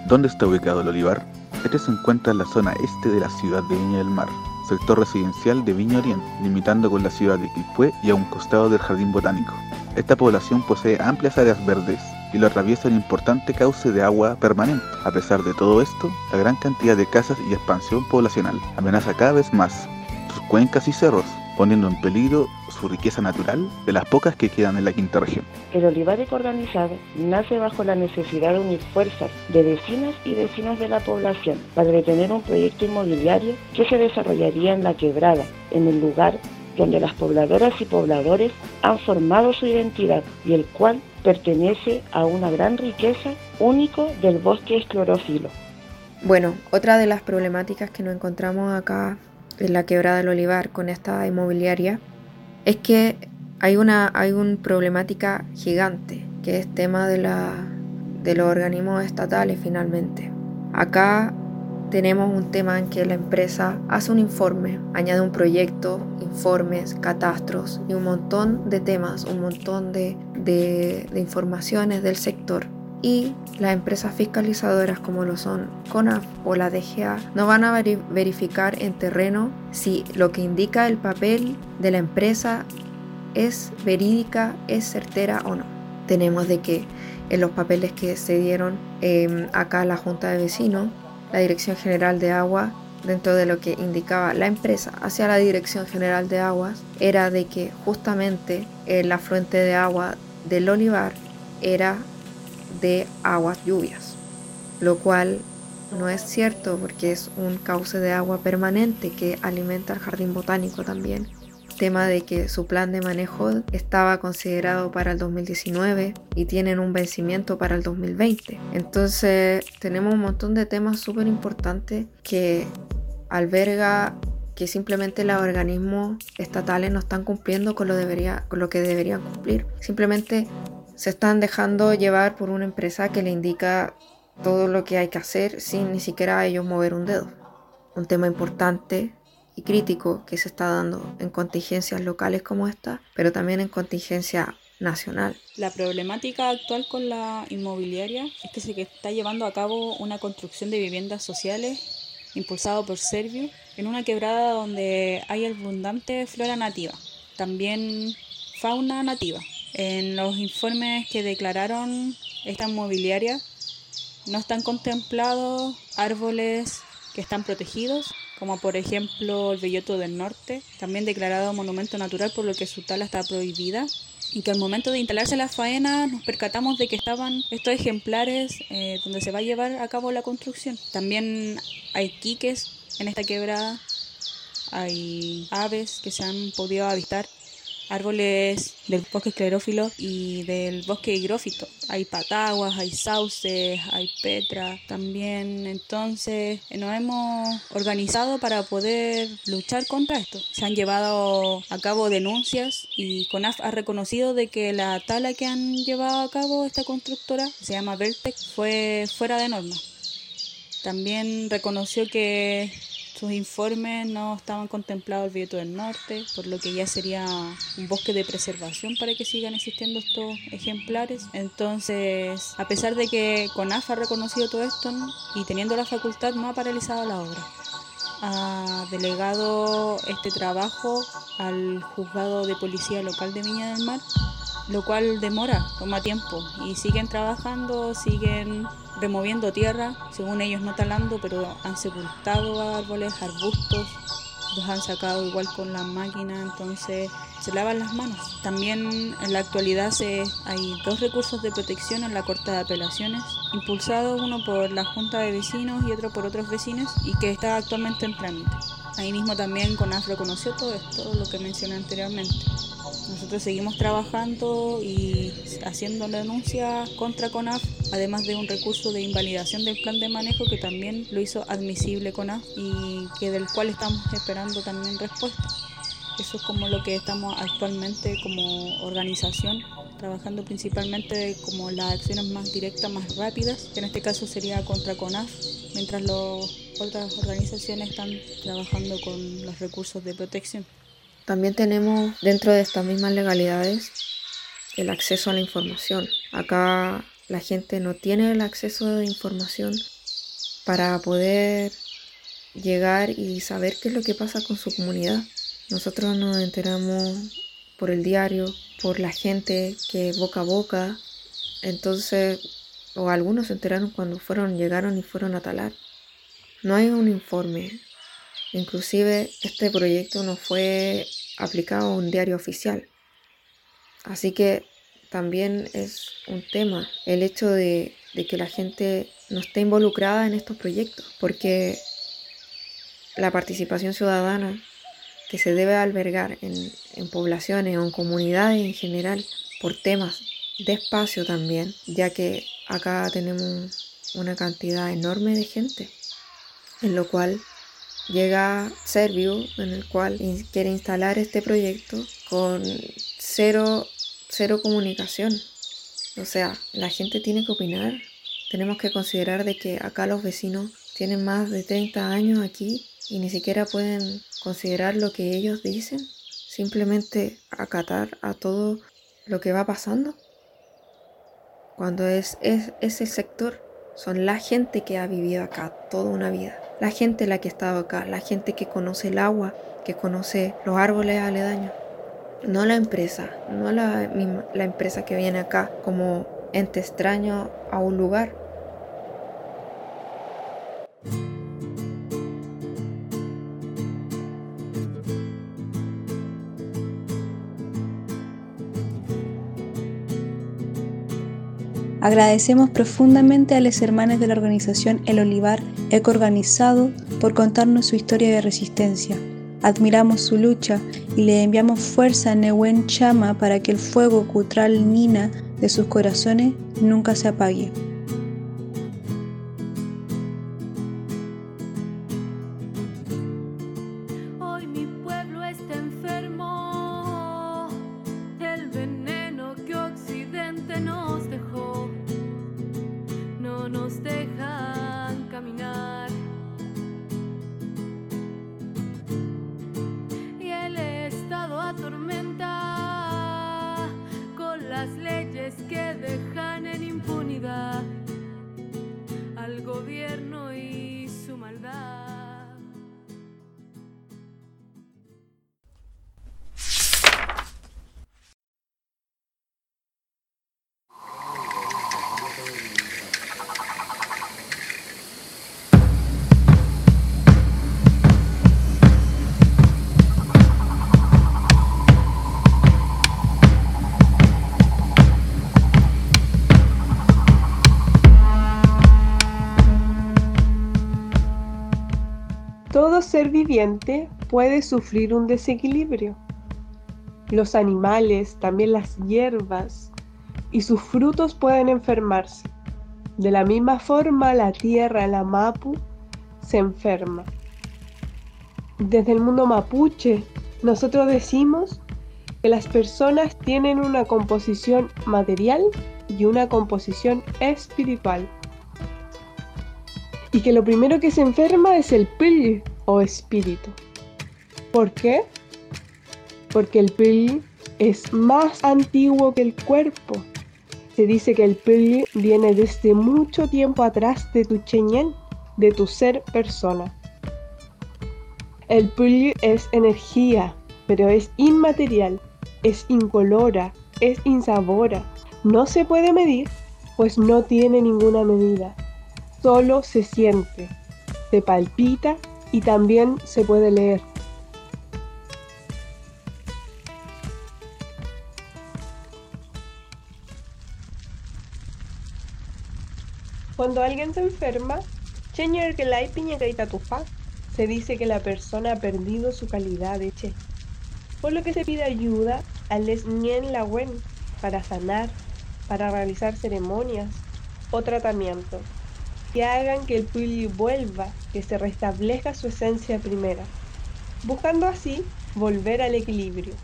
¿Dónde está ubicado el olivar? Este se encuentra en la zona este de la ciudad de Viña del Mar, sector residencial de Viña Oriente, limitando con la ciudad de Quilpué y a un costado del jardín botánico. Esta población posee amplias áreas verdes y lo atraviesa un importante cauce de agua permanente. A pesar de todo esto, la gran cantidad de casas y expansión poblacional amenaza cada vez más sus cuencas y cerros, poniendo en peligro su riqueza natural de las pocas que quedan en la quinta región. El olivar ecoorganizado nace bajo la necesidad de unir fuerzas de vecinas y vecinos de la población para detener un proyecto inmobiliario que se desarrollaría en la quebrada, en el lugar donde las pobladoras y pobladores han formado su identidad y el cual pertenece a una gran riqueza único del bosque esclerófilo. Bueno, otra de las problemáticas que nos encontramos acá en la quebrada del Olivar con esta inmobiliaria es que hay una, hay una problemática gigante, que es tema de, la, de los organismos estatales finalmente. Acá tenemos un tema en que la empresa hace un informe, añade un proyecto, informes, catastros y un montón de temas, un montón de, de, de informaciones del sector y las empresas fiscalizadoras como lo son CONAF o la DGA no van a verificar en terreno si lo que indica el papel de la empresa es verídica, es certera o no. Tenemos de que en los papeles que se dieron em, acá a la Junta de Vecinos, la Dirección General de Agua, dentro de lo que indicaba la empresa hacia la Dirección General de Aguas, era de que justamente la fuente de agua del olivar era de aguas lluvias, lo cual no es cierto porque es un cauce de agua permanente que alimenta el jardín botánico también. Tema de que su plan de manejo estaba considerado para el 2019 y tienen un vencimiento para el 2020. Entonces tenemos un montón de temas súper importantes que alberga que simplemente los organismos estatales no están cumpliendo con lo, debería, con lo que deberían cumplir. Simplemente se están dejando llevar por una empresa que le indica todo lo que hay que hacer sin ni siquiera ellos mover un dedo. Un tema importante y crítico que se está dando en contingencias locales como esta, pero también en contingencia nacional. La problemática actual con la inmobiliaria es que se está llevando a cabo una construcción de viviendas sociales impulsado por Servio en una quebrada donde hay abundante flora nativa, también fauna nativa. En los informes que declararon esta inmobiliaria no están contemplados árboles que están protegidos, como por ejemplo el belloto del norte, también declarado monumento natural por lo que su tala está prohibida, y que al momento de instalarse la faena nos percatamos de que estaban estos ejemplares eh, donde se va a llevar a cabo la construcción. También hay quiques en esta quebrada, hay aves que se han podido avistar árboles del bosque esclerófilo y del bosque higrófito. Hay pataguas, hay sauces, hay petra también. Entonces nos hemos organizado para poder luchar contra esto. Se han llevado a cabo denuncias y CONAF ha reconocido de que la tala que han llevado a cabo esta constructora, se llama Vertex, fue fuera de norma. También reconoció que sus informes no estaban contemplados el Vieto del Norte, por lo que ya sería un bosque de preservación para que sigan existiendo estos ejemplares. Entonces, a pesar de que CONAF ha reconocido todo esto y teniendo la facultad, no ha paralizado la obra. Ha delegado este trabajo al juzgado de policía local de Viña del Mar, lo cual demora, toma tiempo y siguen trabajando, siguen removiendo tierra, según ellos no talando, pero han sepultado árboles, arbustos, los han sacado igual con la máquina, entonces se lavan las manos. También en la actualidad hay dos recursos de protección en la Corte de Apelaciones, impulsados uno por la Junta de Vecinos y otro por otros vecinos, y que está actualmente en trámite. Ahí mismo también CONAF reconoció todo esto, lo que mencioné anteriormente. Nosotros seguimos trabajando y haciendo la denuncia contra CONAF, además de un recurso de invalidación del plan de manejo que también lo hizo admisible CONAF y que del cual estamos esperando también respuesta. Eso es como lo que estamos actualmente como organización trabajando principalmente como las acciones más directas, más rápidas, que en este caso sería contra CONAF, mientras las otras organizaciones están trabajando con los recursos de protección. También tenemos dentro de estas mismas legalidades el acceso a la información. Acá la gente no tiene el acceso la información para poder llegar y saber qué es lo que pasa con su comunidad. Nosotros nos enteramos por el diario, por la gente que boca a boca, entonces, o algunos se enteraron cuando fueron, llegaron y fueron a talar. No hay un informe. Inclusive este proyecto no fue aplicado a un diario oficial. Así que también es un tema el hecho de, que la gente no esté involucrada en estos proyectos, porque la participación ciudadana que se debe albergar en, en poblaciones o en comunidades en general por temas de espacio también, ya que acá tenemos una cantidad enorme de gente, en lo cual llega Servio, en el cual quiere instalar este proyecto con cero, cero comunicación. O sea, la gente tiene que opinar. Tenemos que considerar de que acá los vecinos tienen más de 30 años aquí y ni siquiera pueden considerar lo que ellos dicen, simplemente acatar a todo lo que va pasando. Cuando es, es ese sector, son la gente que ha vivido acá toda una vida la gente la que ha estado acá, la gente que conoce el agua, que conoce los árboles aledaños. No la empresa, no la, la empresa que viene acá como ente extraño a un lugar. Agradecemos profundamente a las hermanas de la organización El Olivar Eco Organizado por contarnos su historia de resistencia. Admiramos su lucha y le enviamos fuerza a Newen Chama para que el fuego cutral Nina de sus corazones nunca se apague. Viviente puede sufrir un desequilibrio. Los animales, también las hierbas y sus frutos pueden enfermarse. De la misma forma, la tierra, la mapu, se enferma. Desde el mundo mapuche, nosotros decimos que las personas tienen una composición material y una composición espiritual y que lo primero que se enferma es el pili o espíritu. ¿Por qué? Porque el pili es más antiguo que el cuerpo. Se dice que el pili viene desde mucho tiempo atrás de tu cheñen, de tu ser persona. El pili es energía, pero es inmaterial, es incolora, es insabora. No se puede medir, pues no tiene ninguna medida solo se siente, se palpita y también se puede leer. Cuando alguien se enferma, se dice que la persona ha perdido su calidad de che, por lo que se pide ayuda al Lesnien Lawen para sanar, para realizar ceremonias o tratamientos que hagan que el puli vuelva, que se restablezca su esencia primera, buscando así volver al equilibrio.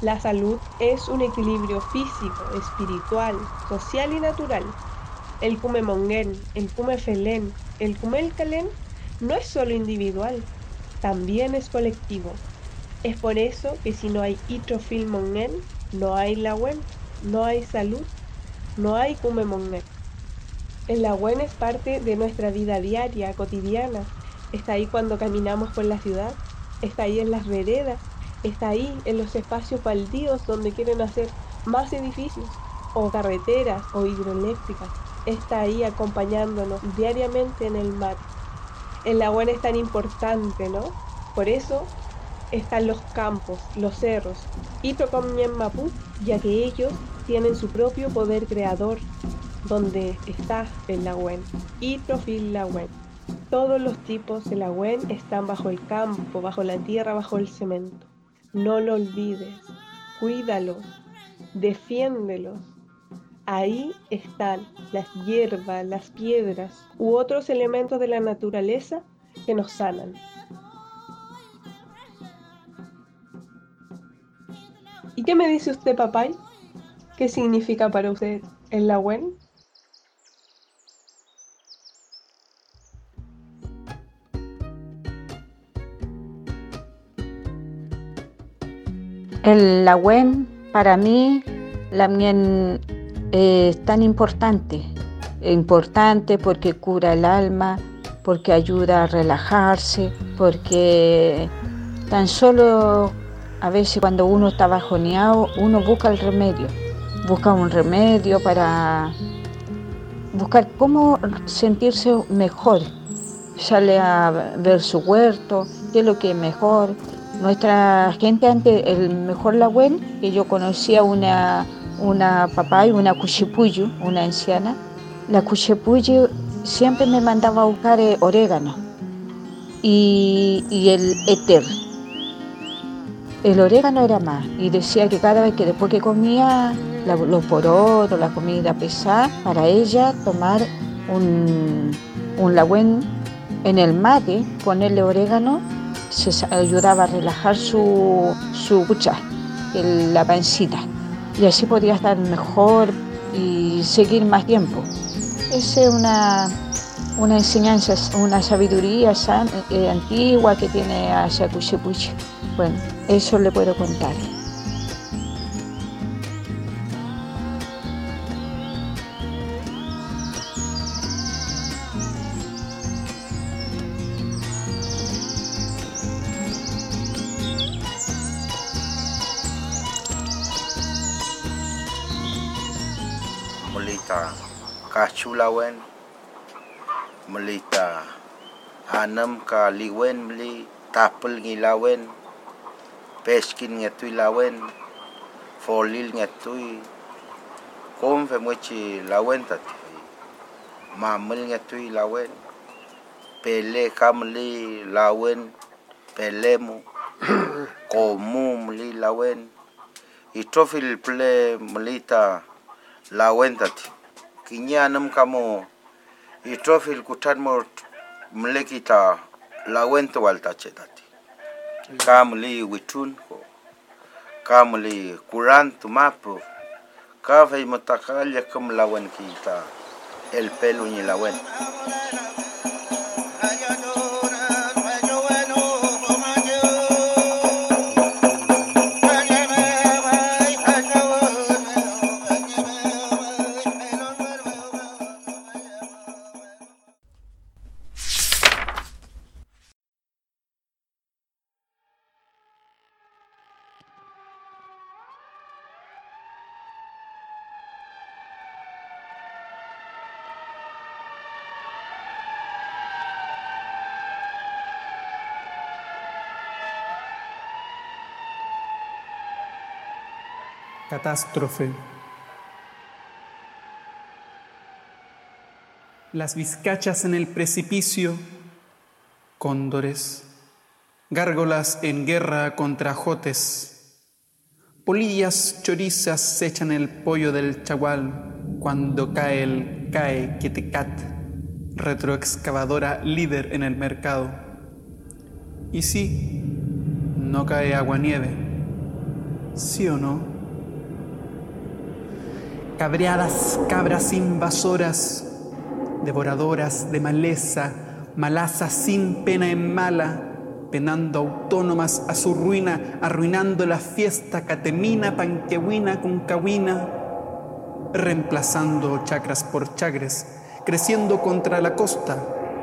La salud es un equilibrio físico, espiritual, social y natural. El kume mongen, el kume felen, el kume kalen no es solo individual, también es colectivo. Es por eso que si no hay itrofil mongen, no hay lawen, no hay salud, no hay kume El agua es parte de nuestra vida diaria, cotidiana. Está ahí cuando caminamos por la ciudad, está ahí en las veredas, está ahí en los espacios baldíos donde quieren hacer más edificios, o carreteras o hidroeléctricas. Está ahí acompañándonos diariamente en el mar. El agua es tan importante, ¿no? Por eso están los campos, los cerros, y Mapu, ya que ellos tienen su propio poder creador, donde está el lagüen y Trofil lagüen. Todos los tipos de lagüen están bajo el campo, bajo la tierra, bajo el cemento. No lo olvides, cuídalos, defiéndelos. Ahí están las hierbas, las piedras u otros elementos de la naturaleza que nos sanan. ¿Y qué me dice usted, papay? ¿Qué significa para usted el lagüen? El Lagüen para mí también es tan importante, importante porque cura el alma, porque ayuda a relajarse, porque tan solo a veces cuando uno está bajoneado, uno busca el remedio, busca un remedio para buscar cómo sentirse mejor, sale a ver su huerto, qué es lo que es mejor, nuestra gente antes, el mejor Lagüen, que yo conocía una, una papá y una cuchipuyo, una anciana, la cuchipuyo siempre me mandaba a buscar eh, orégano y, el éter. El orégano era más y decía que cada vez que después que comía los porotos, la comida pesada, para ella tomar un, un lagüen en el mate, ponerle orégano se ayudaba a relajar su, su la pancita, y así podía estar mejor y seguir más tiempo. Esa es una, una enseñanza, una sabiduría eh, antigua que tiene a Shakushipuchi. Bueno, eso le puedo contar. lawen meli ta anam ka liwen meli tapel ngi lawen peskin ngetui lawen folil ngetui kom fe mochi lawen tati mamel ngetui lawen pele kamli lawen pelemu [coughs] komu mli lawen itofil ple mlita lawen tati kinyanam kamo itrofil kutanmo mlekita lawento waltachetati mm. kamli witunko kamli kurantu mapu kafay mutakalya kum lawen kita el pelo ni lawen Catástrofe. Las vizcachas en el precipicio, cóndores, gárgolas en guerra contra jotes, polillas chorizas echan el pollo del chagual cuando cae el cae quetecat, retroexcavadora líder en el mercado. Y sí, no cae agua nieve, ¿sí o no? Cabreadas cabras invasoras, devoradoras de maleza, malazas sin pena en mala, penando autónomas a su ruina, arruinando la fiesta catemina, panquehuina con cahuina, reemplazando chacras por chagres, creciendo contra la costa,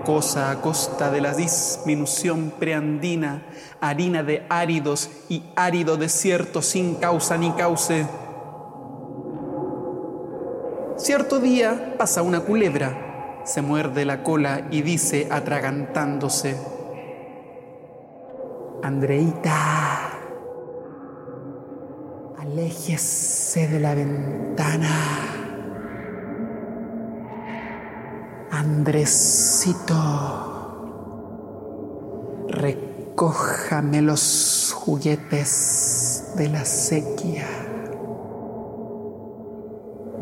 cosa a costa de la disminución preandina, harina de áridos y árido desierto sin causa ni cauce. Cierto día pasa una culebra, se muerde la cola y dice atragantándose, Andreita, aléjese de la ventana. Andresito, recójame los juguetes de la sequía.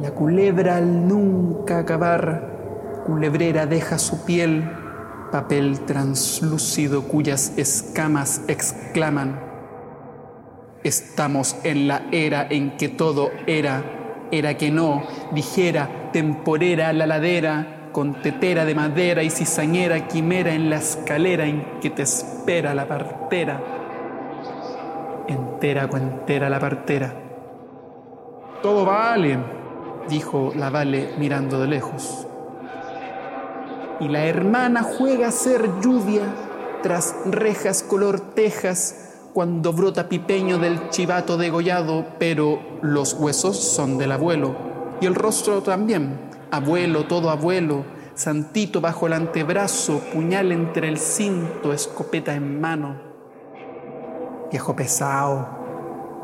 La culebra al nunca acabar, culebrera deja su piel, papel translúcido cuyas escamas exclaman, estamos en la era en que todo era, era que no, dijera, temporera la ladera, con tetera de madera y cizañera quimera en la escalera en que te espera la partera, entera cuentera la partera. Todo vale, dijo la Vale mirando de lejos. Y la hermana juega a ser lluvia tras rejas color tejas cuando brota pipeño del chivato degollado, pero los huesos son del abuelo y el rostro también. Abuelo, todo abuelo, santito bajo el antebrazo, puñal entre el cinto, escopeta en mano. Viejo pesado,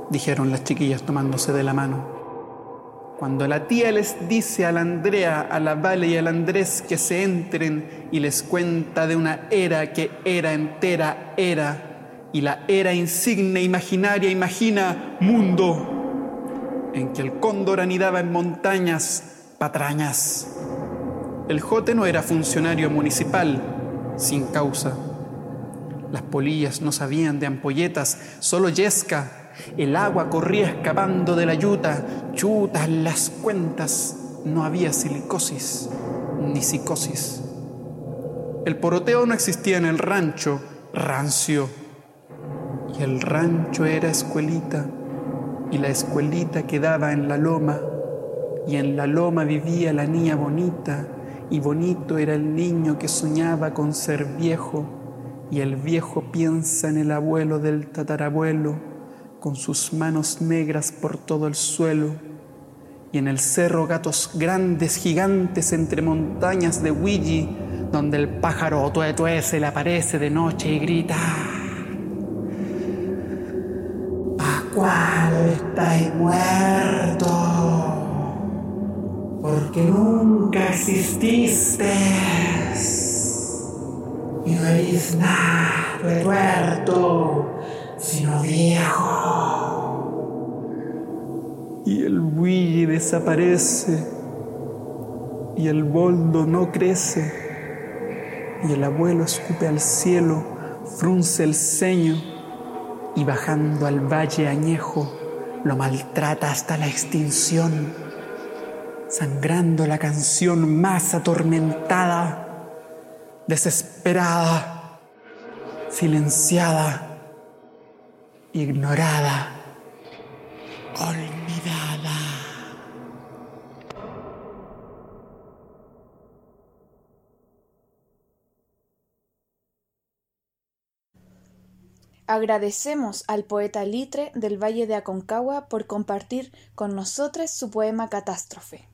dijeron las chiquillas tomándose de la mano. Cuando la tía les dice a la Andrea, a la Vale y al Andrés que se entren y les cuenta de una era que era entera era, y la era insigne, imaginaria, imagina mundo, en que el cóndor anidaba en montañas, patrañas. El jote no era funcionario municipal, sin causa. Las polillas no sabían de ampolletas, solo yesca el agua corría escapando de la yuta, chutas las cuentas. No había silicosis ni psicosis. El poroteo no existía en el rancho, rancio. Y el rancho era escuelita, y la escuelita quedaba en la loma, y en la loma vivía la niña bonita, y bonito era el niño que soñaba con ser viejo, y el viejo piensa en el abuelo del tatarabuelo, con sus manos negras por todo el suelo, y en el cerro gatos grandes, gigantes entre montañas de Ouija, donde el pájaro tuetue se le aparece de noche y grita. Pascual, estáis muerto, porque nunca exististe y no eres nada muerto, sino viejo. Y el buille desaparece y el boldo no crece y el abuelo escupe al cielo, frunce el ceño y bajando al valle añejo lo maltrata hasta la extinción, sangrando la canción más atormentada, desesperada, silenciada, ignorada, olvidada. Agradecemos al poeta Litre del Valle de Aconcagua por compartir con nosotros su poema Catástrofe.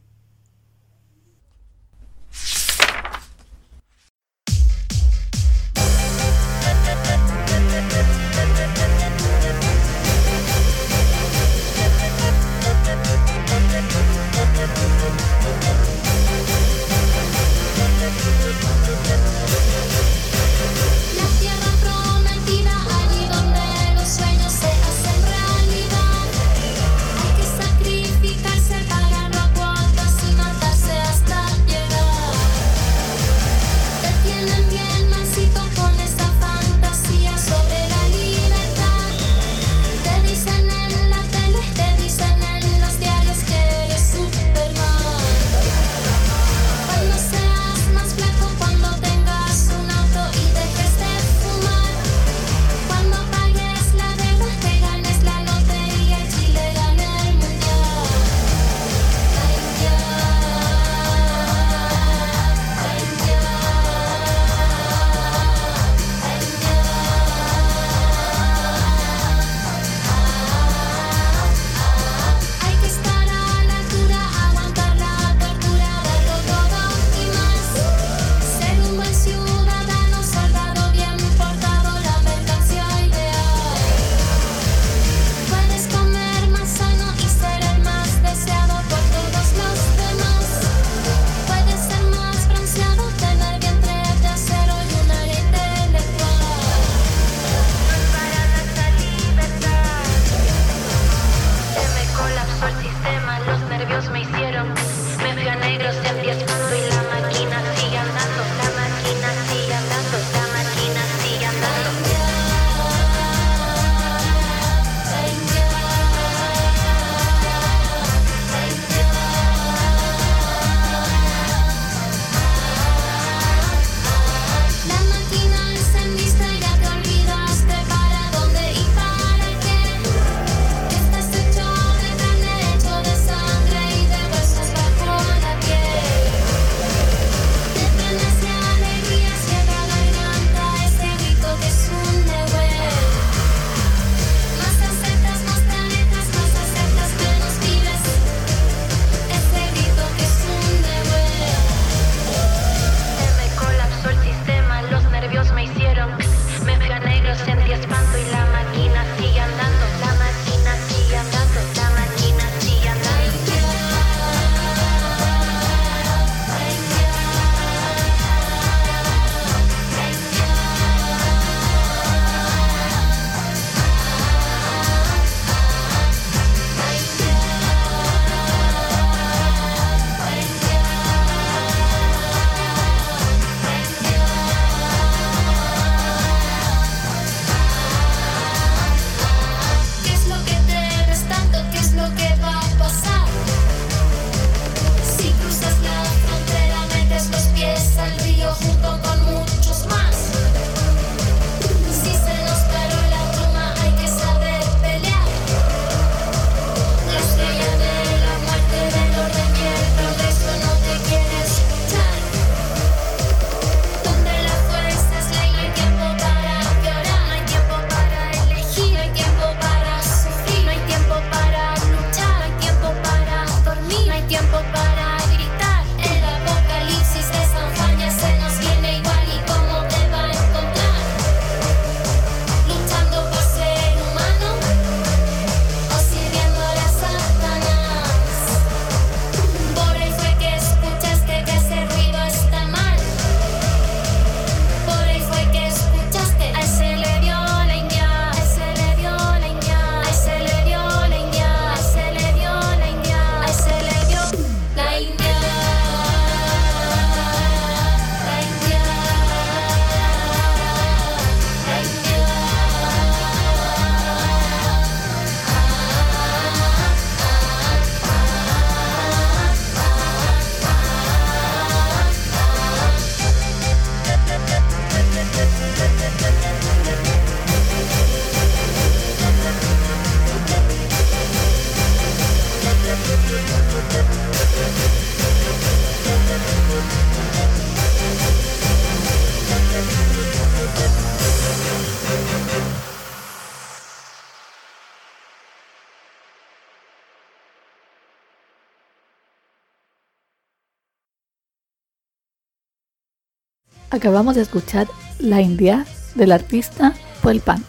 Acabamos de escuchar La India del artista Puelpan.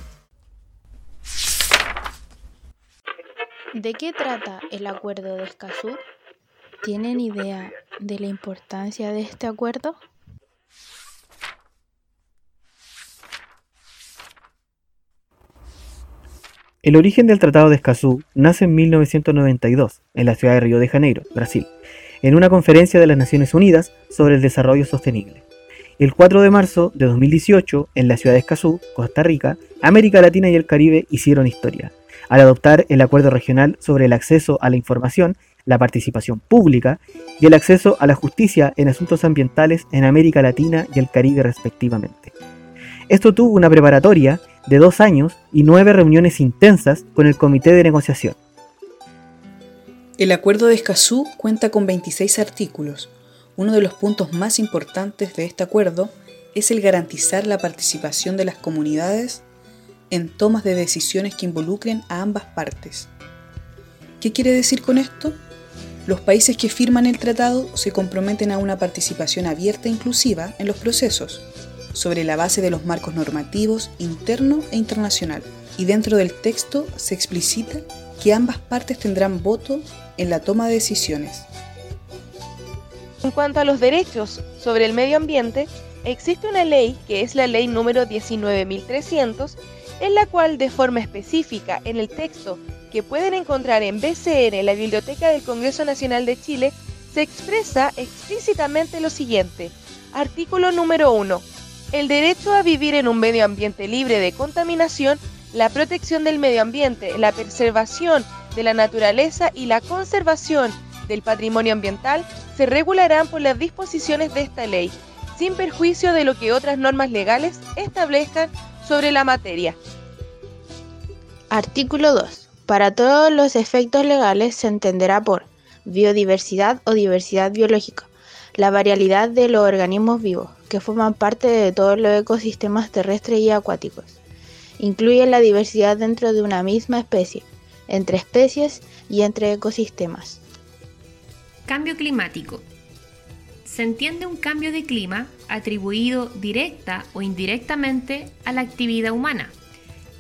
¿De qué trata el acuerdo de Escazú? ¿Tienen idea de la importancia de este acuerdo? El origen del Tratado de Escazú nace en 1992, en la ciudad de Río de Janeiro, Brasil, en una conferencia de las Naciones Unidas sobre el desarrollo sostenible. El 4 de marzo de 2018, en la ciudad de Escazú, Costa Rica, América Latina y el Caribe hicieron historia, al adoptar el Acuerdo Regional sobre el acceso a la información, la participación pública y el acceso a la justicia en asuntos ambientales en América Latina y el Caribe respectivamente. Esto tuvo una preparatoria de dos años y nueve reuniones intensas con el comité de negociación. El acuerdo de Escazú cuenta con 26 artículos. Uno de los puntos más importantes de este acuerdo es el garantizar la participación de las comunidades en tomas de decisiones que involucren a ambas partes. ¿Qué quiere decir con esto? Los países que firman el tratado se comprometen a una participación abierta e inclusiva en los procesos, sobre la base de los marcos normativos interno e internacional. Y dentro del texto se explicita que ambas partes tendrán voto en la toma de decisiones. En cuanto a los derechos sobre el medio ambiente, existe una ley que es la ley número 19.300, en la cual de forma específica en el texto que pueden encontrar en BCN, la Biblioteca del Congreso Nacional de Chile, se expresa explícitamente lo siguiente. Artículo número 1 el derecho a vivir en un medio ambiente libre de contaminación, la protección del medio ambiente, la preservación de la naturaleza y la conservación del patrimonio ambiental se regularán por las disposiciones de esta ley, sin perjuicio de lo que otras normas legales establezcan sobre la materia. Artículo 2. Para todos los efectos legales se entenderá por biodiversidad o diversidad biológica, la variabilidad de los organismos vivos, que forman parte de todos los ecosistemas terrestres y acuáticos. Incluyen la diversidad dentro de una misma especie, entre especies y entre ecosistemas. Cambio climático. Se entiende un cambio de clima atribuido directa o indirectamente a la actividad humana,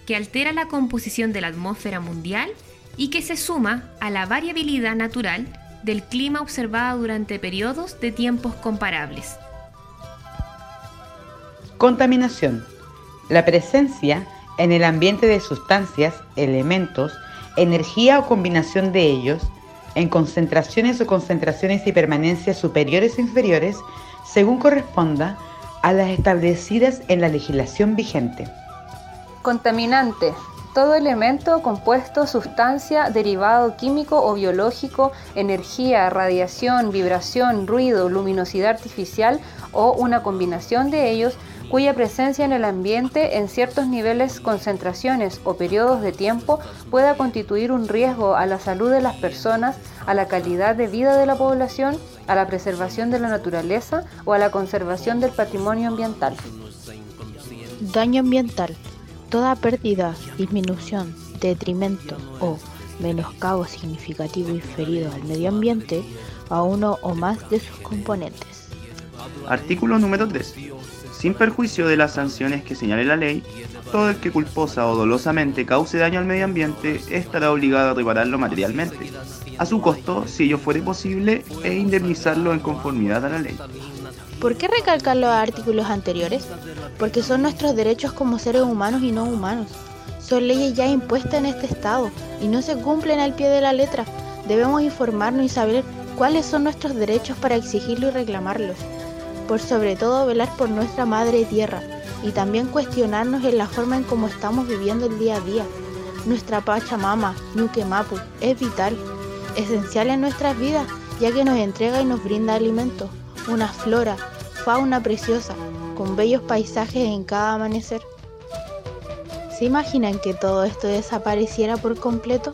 que altera la composición de la atmósfera mundial y que se suma a la variabilidad natural del clima observada durante periodos de tiempos comparables. Contaminación. La presencia en el ambiente de sustancias, elementos, energía o combinación de ellos, en concentraciones o concentraciones y permanencias superiores o inferiores, según corresponda a las establecidas en la legislación vigente. Contaminante. Todo elemento, compuesto, sustancia, derivado químico o biológico, energía, radiación, vibración, ruido, luminosidad artificial o una combinación de ellos cuya presencia en el ambiente en ciertos niveles, concentraciones o periodos de tiempo pueda constituir un riesgo a la salud de las personas, a la calidad de vida de la población, a la preservación de la naturaleza o a la conservación del patrimonio ambiental. Daño ambiental. Toda pérdida, disminución, detrimento o menoscabo significativo inferido al medio ambiente a uno o más de sus componentes. Artículo número 3 sin perjuicio de las sanciones que señale la ley, todo el que culposa o dolosamente cause daño al medio ambiente estará obligado a repararlo materialmente, a su costo si ello fuere posible, e indemnizarlo en conformidad a la ley. ¿Por qué recalcar los artículos anteriores? Porque son nuestros derechos como seres humanos y no humanos. Son leyes ya impuestas en este Estado y no se cumplen al pie de la letra. Debemos informarnos y saber cuáles son nuestros derechos para exigirlo y reclamarlos por sobre todo velar por nuestra madre tierra y también cuestionarnos en la forma en cómo estamos viviendo el día a día. Nuestra Pachamama, Ñuque Mapu, es vital, esencial en nuestras vidas, ya que nos entrega y nos brinda alimento, una flora, fauna preciosa, con bellos paisajes en cada amanecer. ¿Se imaginan que todo esto desapareciera por completo?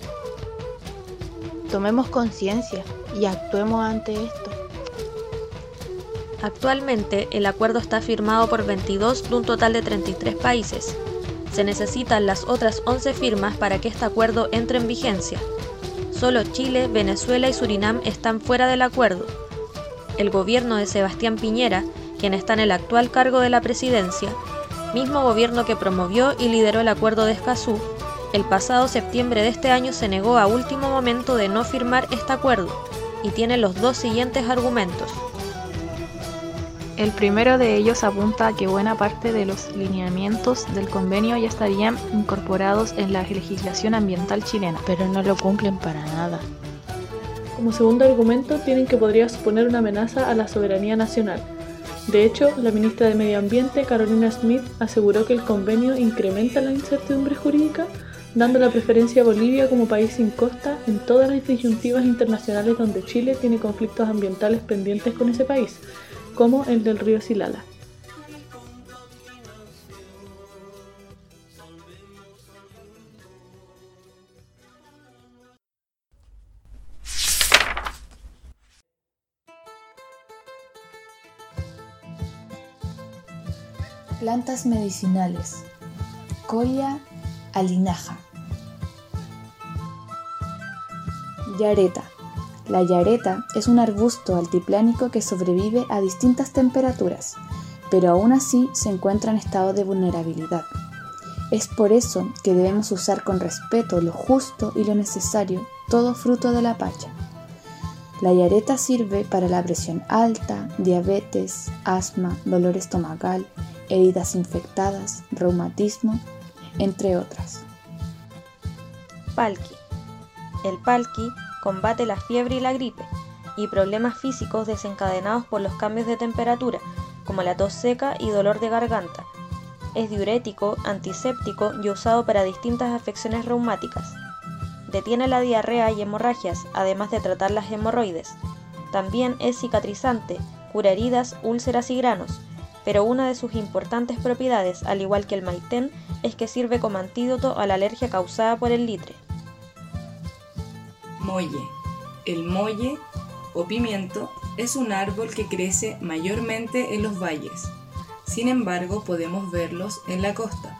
Tomemos conciencia y actuemos ante esto. Actualmente, el acuerdo está firmado por 22 de un total de 33 países. Se necesitan las otras 11 firmas para que este acuerdo entre en vigencia. Solo Chile, Venezuela y Surinam están fuera del acuerdo. El gobierno de Sebastián Piñera, quien está en el actual cargo de la presidencia, mismo gobierno que promovió y lideró el acuerdo de Escazú, el pasado septiembre de este año se negó a último momento de no firmar este acuerdo y tiene los dos siguientes argumentos. El primero de ellos apunta a que buena parte de los lineamientos del convenio ya estarían incorporados en la legislación ambiental chilena, pero no lo cumplen para nada. Como segundo argumento, tienen que podría suponer una amenaza a la soberanía nacional. De hecho, la ministra de Medio Ambiente, Carolina Smith, aseguró que el convenio incrementa la incertidumbre jurídica, dando la preferencia a Bolivia como país sin costa en todas las disyuntivas internacionales donde Chile tiene conflictos ambientales pendientes con ese país, como el del río Silala. Plantas medicinales. Colia alinaja. Yareta. La yareta es un arbusto altiplánico que sobrevive a distintas temperaturas, pero aún así se encuentra en estado de vulnerabilidad. Es por eso que debemos usar con respeto lo justo y lo necesario todo fruto de la pacha. La yareta sirve para la presión alta, diabetes, asma, dolor estomacal, heridas infectadas, reumatismo, entre otras. Palki. El palki combate la fiebre y la gripe y problemas físicos desencadenados por los cambios de temperatura, como la tos seca y dolor de garganta. Es diurético, antiséptico y usado para distintas afecciones reumáticas. Detiene la diarrea y hemorragias, además de tratar las hemorroides. También es cicatrizante, cura heridas, úlceras y granos, pero una de sus importantes propiedades, al igual que el maitén, es que sirve como antídoto a la alergia causada por el litre. Molle. El molle o pimiento es un árbol que crece mayormente en los valles. Sin embargo, podemos verlos en la costa,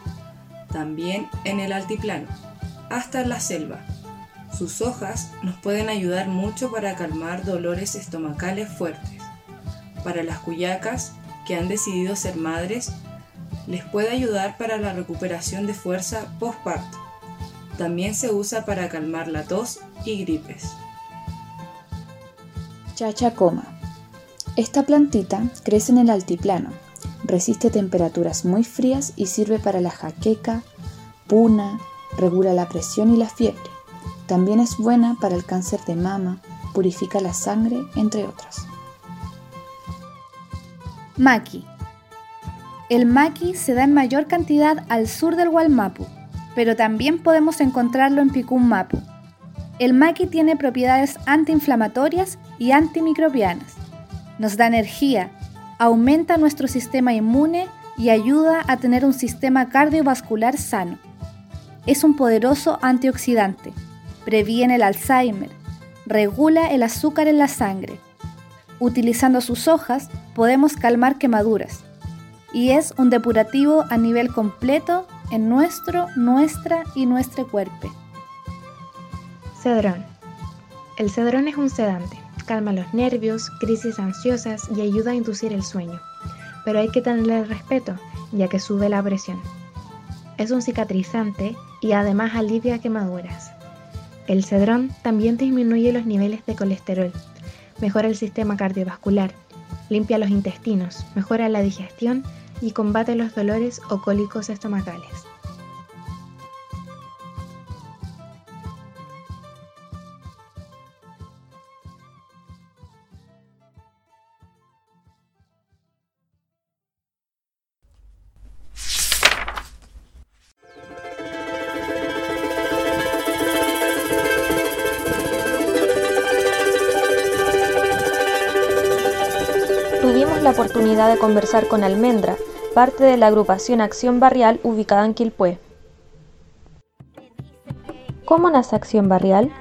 también en el altiplano, hasta en la selva. Sus hojas nos pueden ayudar mucho para calmar dolores estomacales fuertes. Para las cuyacas que han decidido ser madres, les puede ayudar para la recuperación de fuerza postparto. También se usa para calmar la tos y gripes. Chachacoma. Esta plantita crece en el altiplano, resiste temperaturas muy frías y sirve para la jaqueca, puna, regula la presión y la fiebre. También es buena para el cáncer de mama, purifica la sangre, entre otras. Maqui. El maqui se da en mayor cantidad al sur del Gualmapu, pero también podemos encontrarlo en Picún-Mapu. El maqui tiene propiedades antiinflamatorias y antimicrobianas. Nos da energía, aumenta nuestro sistema inmune y ayuda a tener un sistema cardiovascular sano. Es un poderoso antioxidante, previene el Alzheimer, regula el azúcar en la sangre. Utilizando sus hojas podemos calmar quemaduras y es un depurativo a nivel completo en nuestro, nuestra y nuestro cuerpo. Cedrón. El cedrón es un sedante, calma los nervios, crisis ansiosas y ayuda a inducir el sueño. Pero hay que tenerle respeto, ya que sube la presión. Es un cicatrizante y además alivia quemaduras. El cedrón también disminuye los niveles de colesterol, mejora el sistema cardiovascular, limpia los intestinos, mejora la digestión y combate los dolores o cólicos estomacales. Conversar con Almendra, parte de la agrupación Acción Barrial ubicada en Quilpué. ¿Cómo nace Acción Barrial?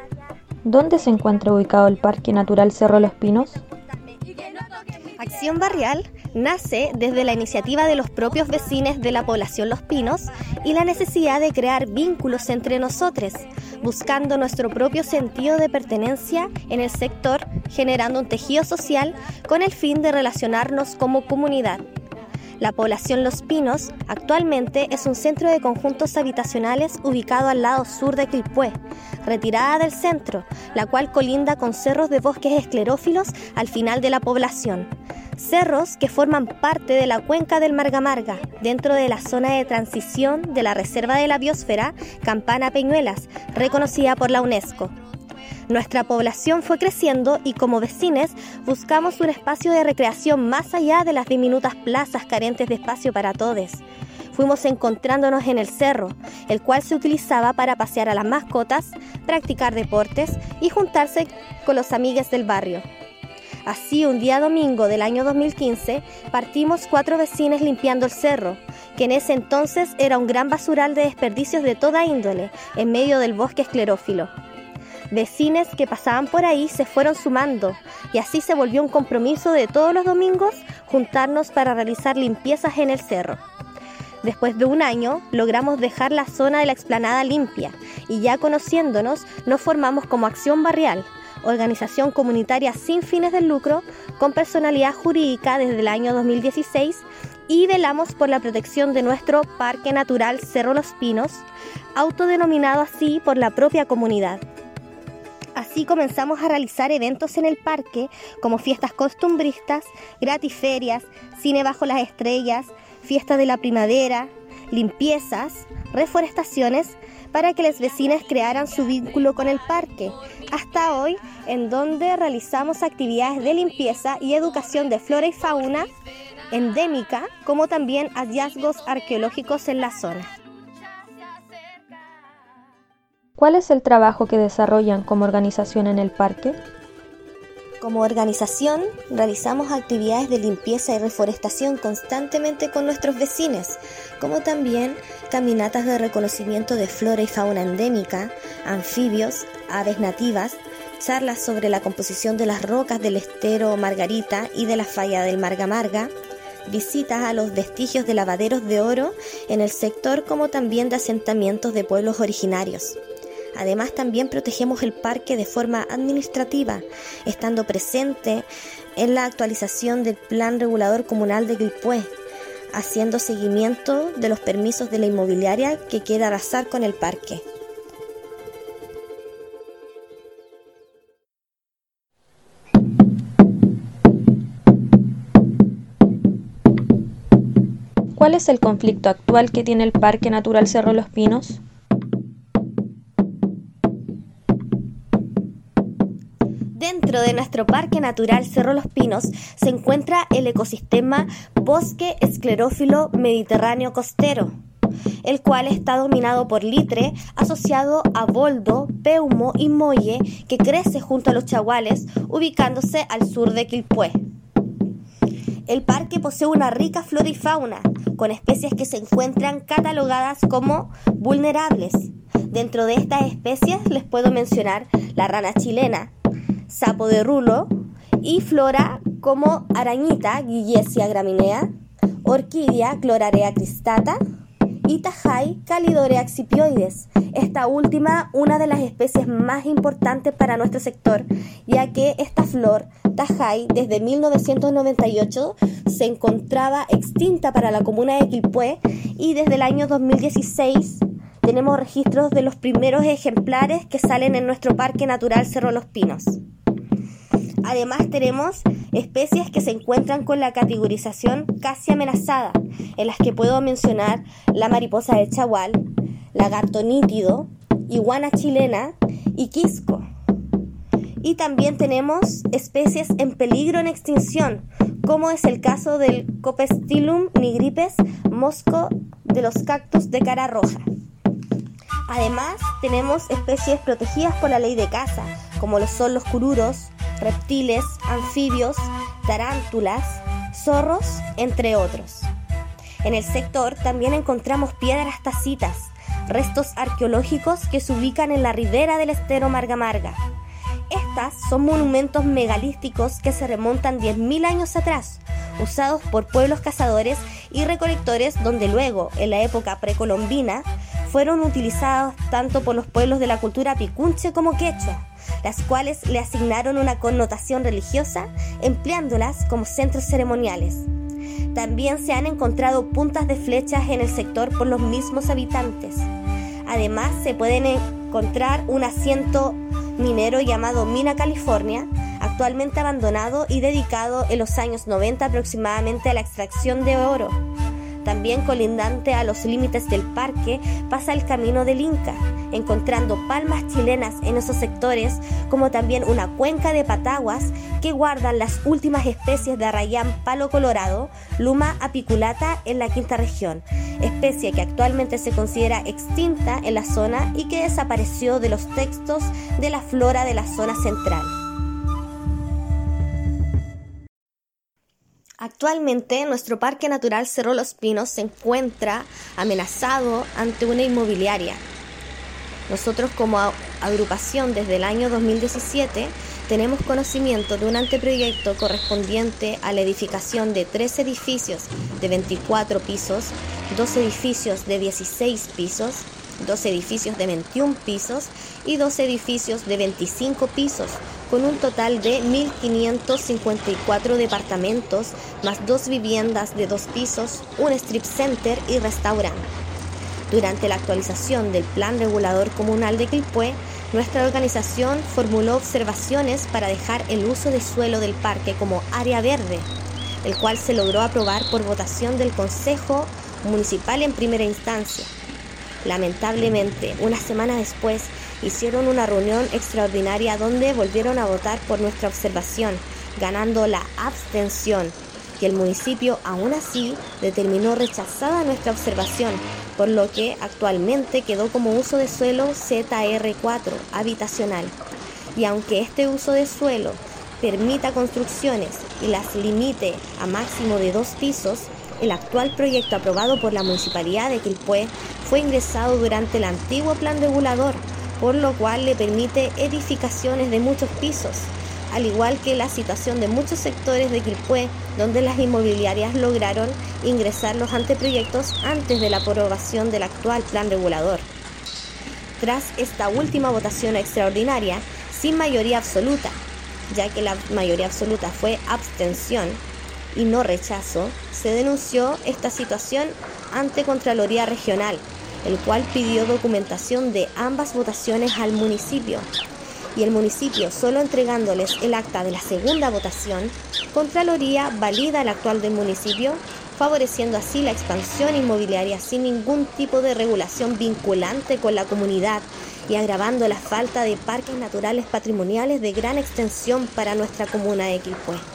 ¿Dónde se encuentra ubicado el Parque Natural Cerro Los Pinos? Acción Barrial nace desde la iniciativa de los propios vecinos de la población Los Pinos y la necesidad de crear vínculos entre nosotros, buscando nuestro propio sentido de pertenencia en el sector, generando un tejido social con el fin de relacionarnos como comunidad. La población Los Pinos actualmente es un centro de conjuntos habitacionales ubicado al lado sur de Quilpué, retirada del centro, la cual colinda con cerros de bosques esclerófilos al final de la población. Cerros que forman parte de la cuenca del Margamarga, dentro de la zona de transición de la Reserva de la Biosfera Campana Peñuelas, reconocida por la UNESCO. Nuestra población fue creciendo y como vecines buscamos un espacio de recreación más allá de las diminutas plazas carentes de espacio para todos. Fuimos encontrándonos en el cerro, el cual se utilizaba para pasear a las mascotas, practicar deportes y juntarse con los amigos del barrio. Así, un día domingo del año 2015, partimos cuatro vecinos limpiando el cerro, que en ese entonces era un gran basural de desperdicios de toda índole, en medio del bosque esclerófilo. Vecines que pasaban por ahí se fueron sumando y así se volvió un compromiso de todos los domingos juntarnos para realizar limpiezas en el cerro. Después de un año logramos dejar la zona de la explanada limpia y ya conociéndonos nos formamos como Acción Barrial, organización comunitaria sin fines de lucro con personalidad jurídica desde el año 2016 y velamos por la protección de nuestro Parque Natural Cerro Los Pinos, autodenominado así por la propia comunidad. Así comenzamos a realizar eventos en el parque como fiestas costumbristas, gratiferias, cine bajo las estrellas, fiesta de la primavera, limpiezas, reforestaciones, para que las vecinas crearan su vínculo con el parque, hasta hoy en donde realizamos actividades de limpieza y educación de flora y fauna endémica, como también hallazgos arqueológicos en la zona. ¿Cuál es el trabajo que desarrollan como organización en el parque? Como organización, realizamos actividades de limpieza y reforestación constantemente con nuestros vecinos, como también caminatas de reconocimiento de flora y fauna endémica, anfibios, aves nativas, charlas sobre la composición de las rocas del estero Margarita y de la falla del Margamarga, visitas a los vestigios de lavaderos de oro en el sector como también de asentamientos de pueblos originarios. Además, también protegemos el parque de forma administrativa, estando presente en la actualización del Plan Regulador Comunal de Quilpué, haciendo seguimiento de los permisos de la inmobiliaria que quiera arrasar con el parque. ¿Cuál es el conflicto actual que tiene el Parque Natural Cerro Los Pinos? Dentro de nuestro Parque Natural Cerro Los Pinos se encuentra el ecosistema Bosque Esclerófilo Mediterráneo Costero, el cual está dominado por litre asociado a boldo, peumo y molle que crece junto a los chaguales, ubicándose al sur de Quilpué. El parque posee una rica flora y fauna, con especies que se encuentran catalogadas como vulnerables. Dentro de estas especies les puedo mencionar la rana chilena, sapo de rulo y flora como arañita, Guillesia graminea, orquídea, Clorarea cristata y tajay, Calidorea accipioides. Esta última, una de las especies más importantes para nuestro sector, ya que esta flor, tajay, desde 1998 se encontraba extinta para la comuna de Quilpué y desde el año 2016 tenemos registros de los primeros ejemplares que salen en nuestro Parque Natural Cerro Los Pinos. Además tenemos especies que se encuentran con la categorización casi amenazada, en las que puedo mencionar la mariposa del chagual, lagarto nítido, iguana chilena y quisco. Y también tenemos especies en peligro en extinción, como es el caso del Copestilum nigripes, mosco de los cactus de cara roja. Además, tenemos especies protegidas por la ley de caza, como lo son los cururos, reptiles, anfibios, tarántulas, zorros, entre otros. En el sector también encontramos piedras tacitas, restos arqueológicos que se ubican en la ribera del estero Marga Marga. Estas son monumentos megalísticos que se remontan 10.000 años atrás, usados por pueblos cazadores y recolectores donde luego, en la época precolombina, fueron utilizados tanto por los pueblos de la cultura picunche como quechua, las cuales le asignaron una connotación religiosa empleándolas como centros ceremoniales. También se han encontrado puntas de flechas en el sector por los mismos habitantes. Además, se pueden encontrar un asiento minero llamado Mina California, actualmente abandonado y dedicado en los años 90 aproximadamente a la extracción de oro. También colindante a los límites del parque pasa el camino del Inca, encontrando palmas chilenas en esos sectores, como también una cuenca de pataguas que guardan las últimas especies de arrayán palo colorado, luma apiculata en la quinta región, especie que actualmente se considera extinta en la zona y que desapareció de los textos de la flora de la zona central. Actualmente nuestro Parque Natural Cerro Los Pinos se encuentra amenazado ante una inmobiliaria. Nosotros como agrupación desde el año 2017 tenemos conocimiento de un anteproyecto correspondiente a la edificación de tres edificios de 24 pisos, dos edificios de 16 pisos, dos edificios de 21 pisos y dos edificios de 25 pisos, con un total de 1.554 departamentos, más dos viviendas de dos pisos, un strip center y restaurante. Durante la actualización del Plan Regulador Comunal de Quilpué, nuestra organización formuló observaciones para dejar el uso de suelo del parque como área verde, el cual se logró aprobar por votación del Consejo Municipal en primera instancia. Lamentablemente, una semana después, hicieron una reunión extraordinaria donde volvieron a votar por nuestra observación, ganando la abstención. Y el municipio aún así determinó rechazada nuestra observación, por lo que actualmente quedó como uso de suelo ZR4 habitacional. Y aunque este uso de suelo permita construcciones y las limite a máximo de dos pisos, el actual proyecto aprobado por la Municipalidad de Quilpué fue ingresado durante el antiguo plan regulador, por lo cual le permite edificaciones de muchos pisos, al igual que la situación de muchos sectores de Quilpué, donde las inmobiliarias lograron ingresar los anteproyectos antes de la aprobación del actual plan regulador. Tras esta última votación extraordinaria, sin mayoría absoluta, ya que la mayoría absoluta fue abstención, y no rechazo, se denunció esta situación ante Contraloría Regional, el cual pidió documentación de ambas votaciones al municipio. Y el municipio, solo entregándoles el acta de la segunda votación, Contraloría valida el actual del municipio, favoreciendo así la expansión inmobiliaria sin ningún tipo de regulación vinculante con la comunidad y agravando la falta de parques naturales patrimoniales de gran extensión para nuestra comuna de Quilpué.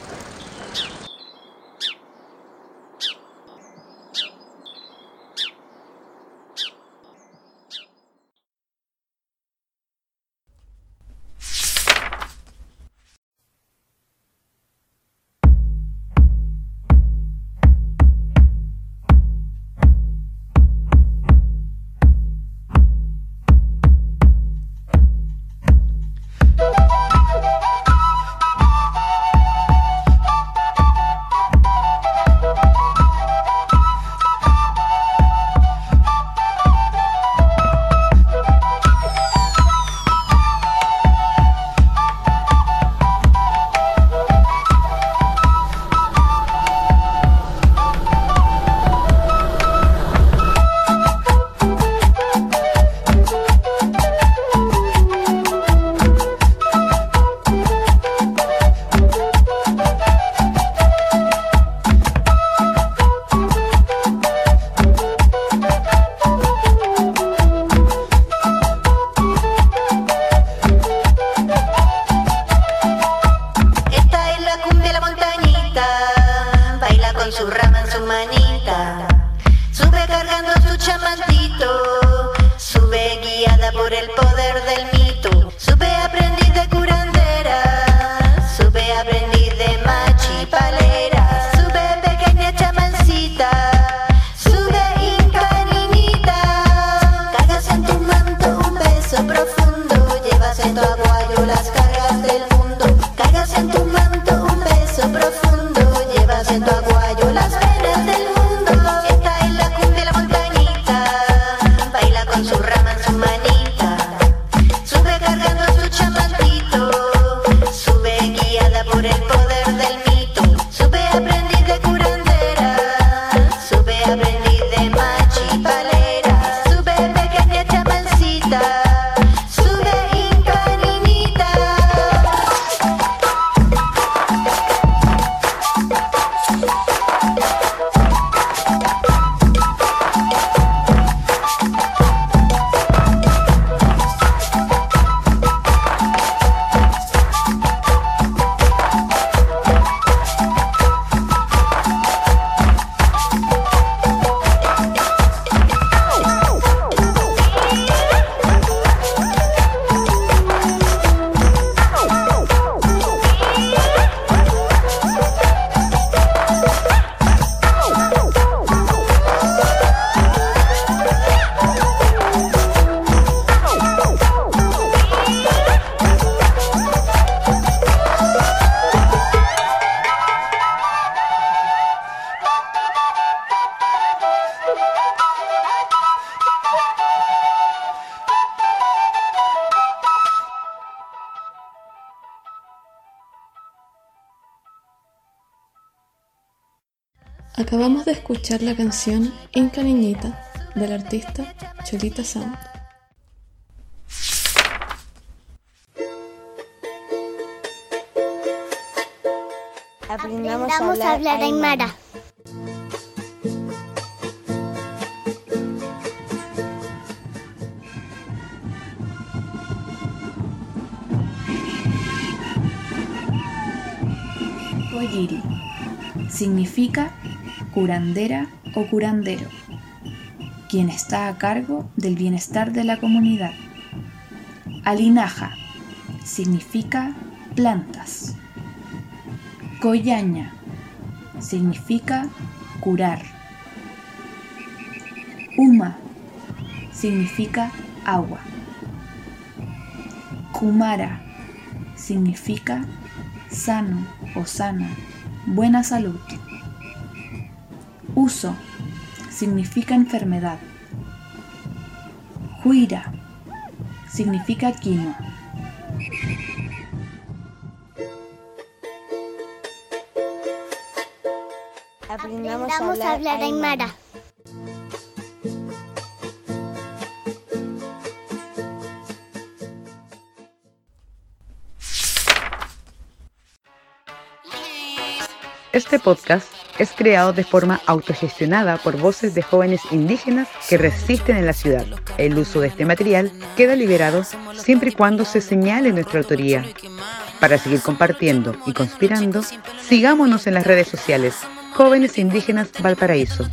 Escuchar la canción Inca Niñita del artista Cholita Sound. Aprendamos, a hablar, Aymara. Oyiri significa curandera o curandero, quien está a cargo del bienestar de la comunidad. Alinaja significa plantas. Coyaña significa curar. Uma significa agua. Kumara significa sano o sana, buena salud. Uso significa enfermedad. Huira significa quinoa. Aprendamos, a hablar, Aymara. Este podcast es creado de forma autogestionada por voces de jóvenes indígenas que resisten en la ciudad. El uso de este material queda liberado siempre y cuando se señale nuestra autoría. Para seguir compartiendo y conspirando, sigámonos en las redes sociales. Jóvenes Indígenas Valparaíso.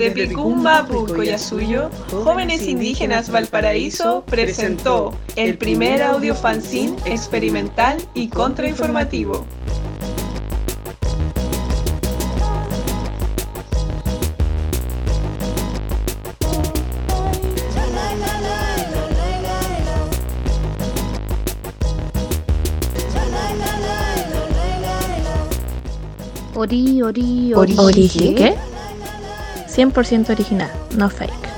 Desde Picumba, Pucoyasuyo, Jóvenes Indígenas Valparaíso presentó el primer audio fanzine experimental y contrainformativo. Ori, ori, ori. Ori, ¿qué? 100% original, no fake.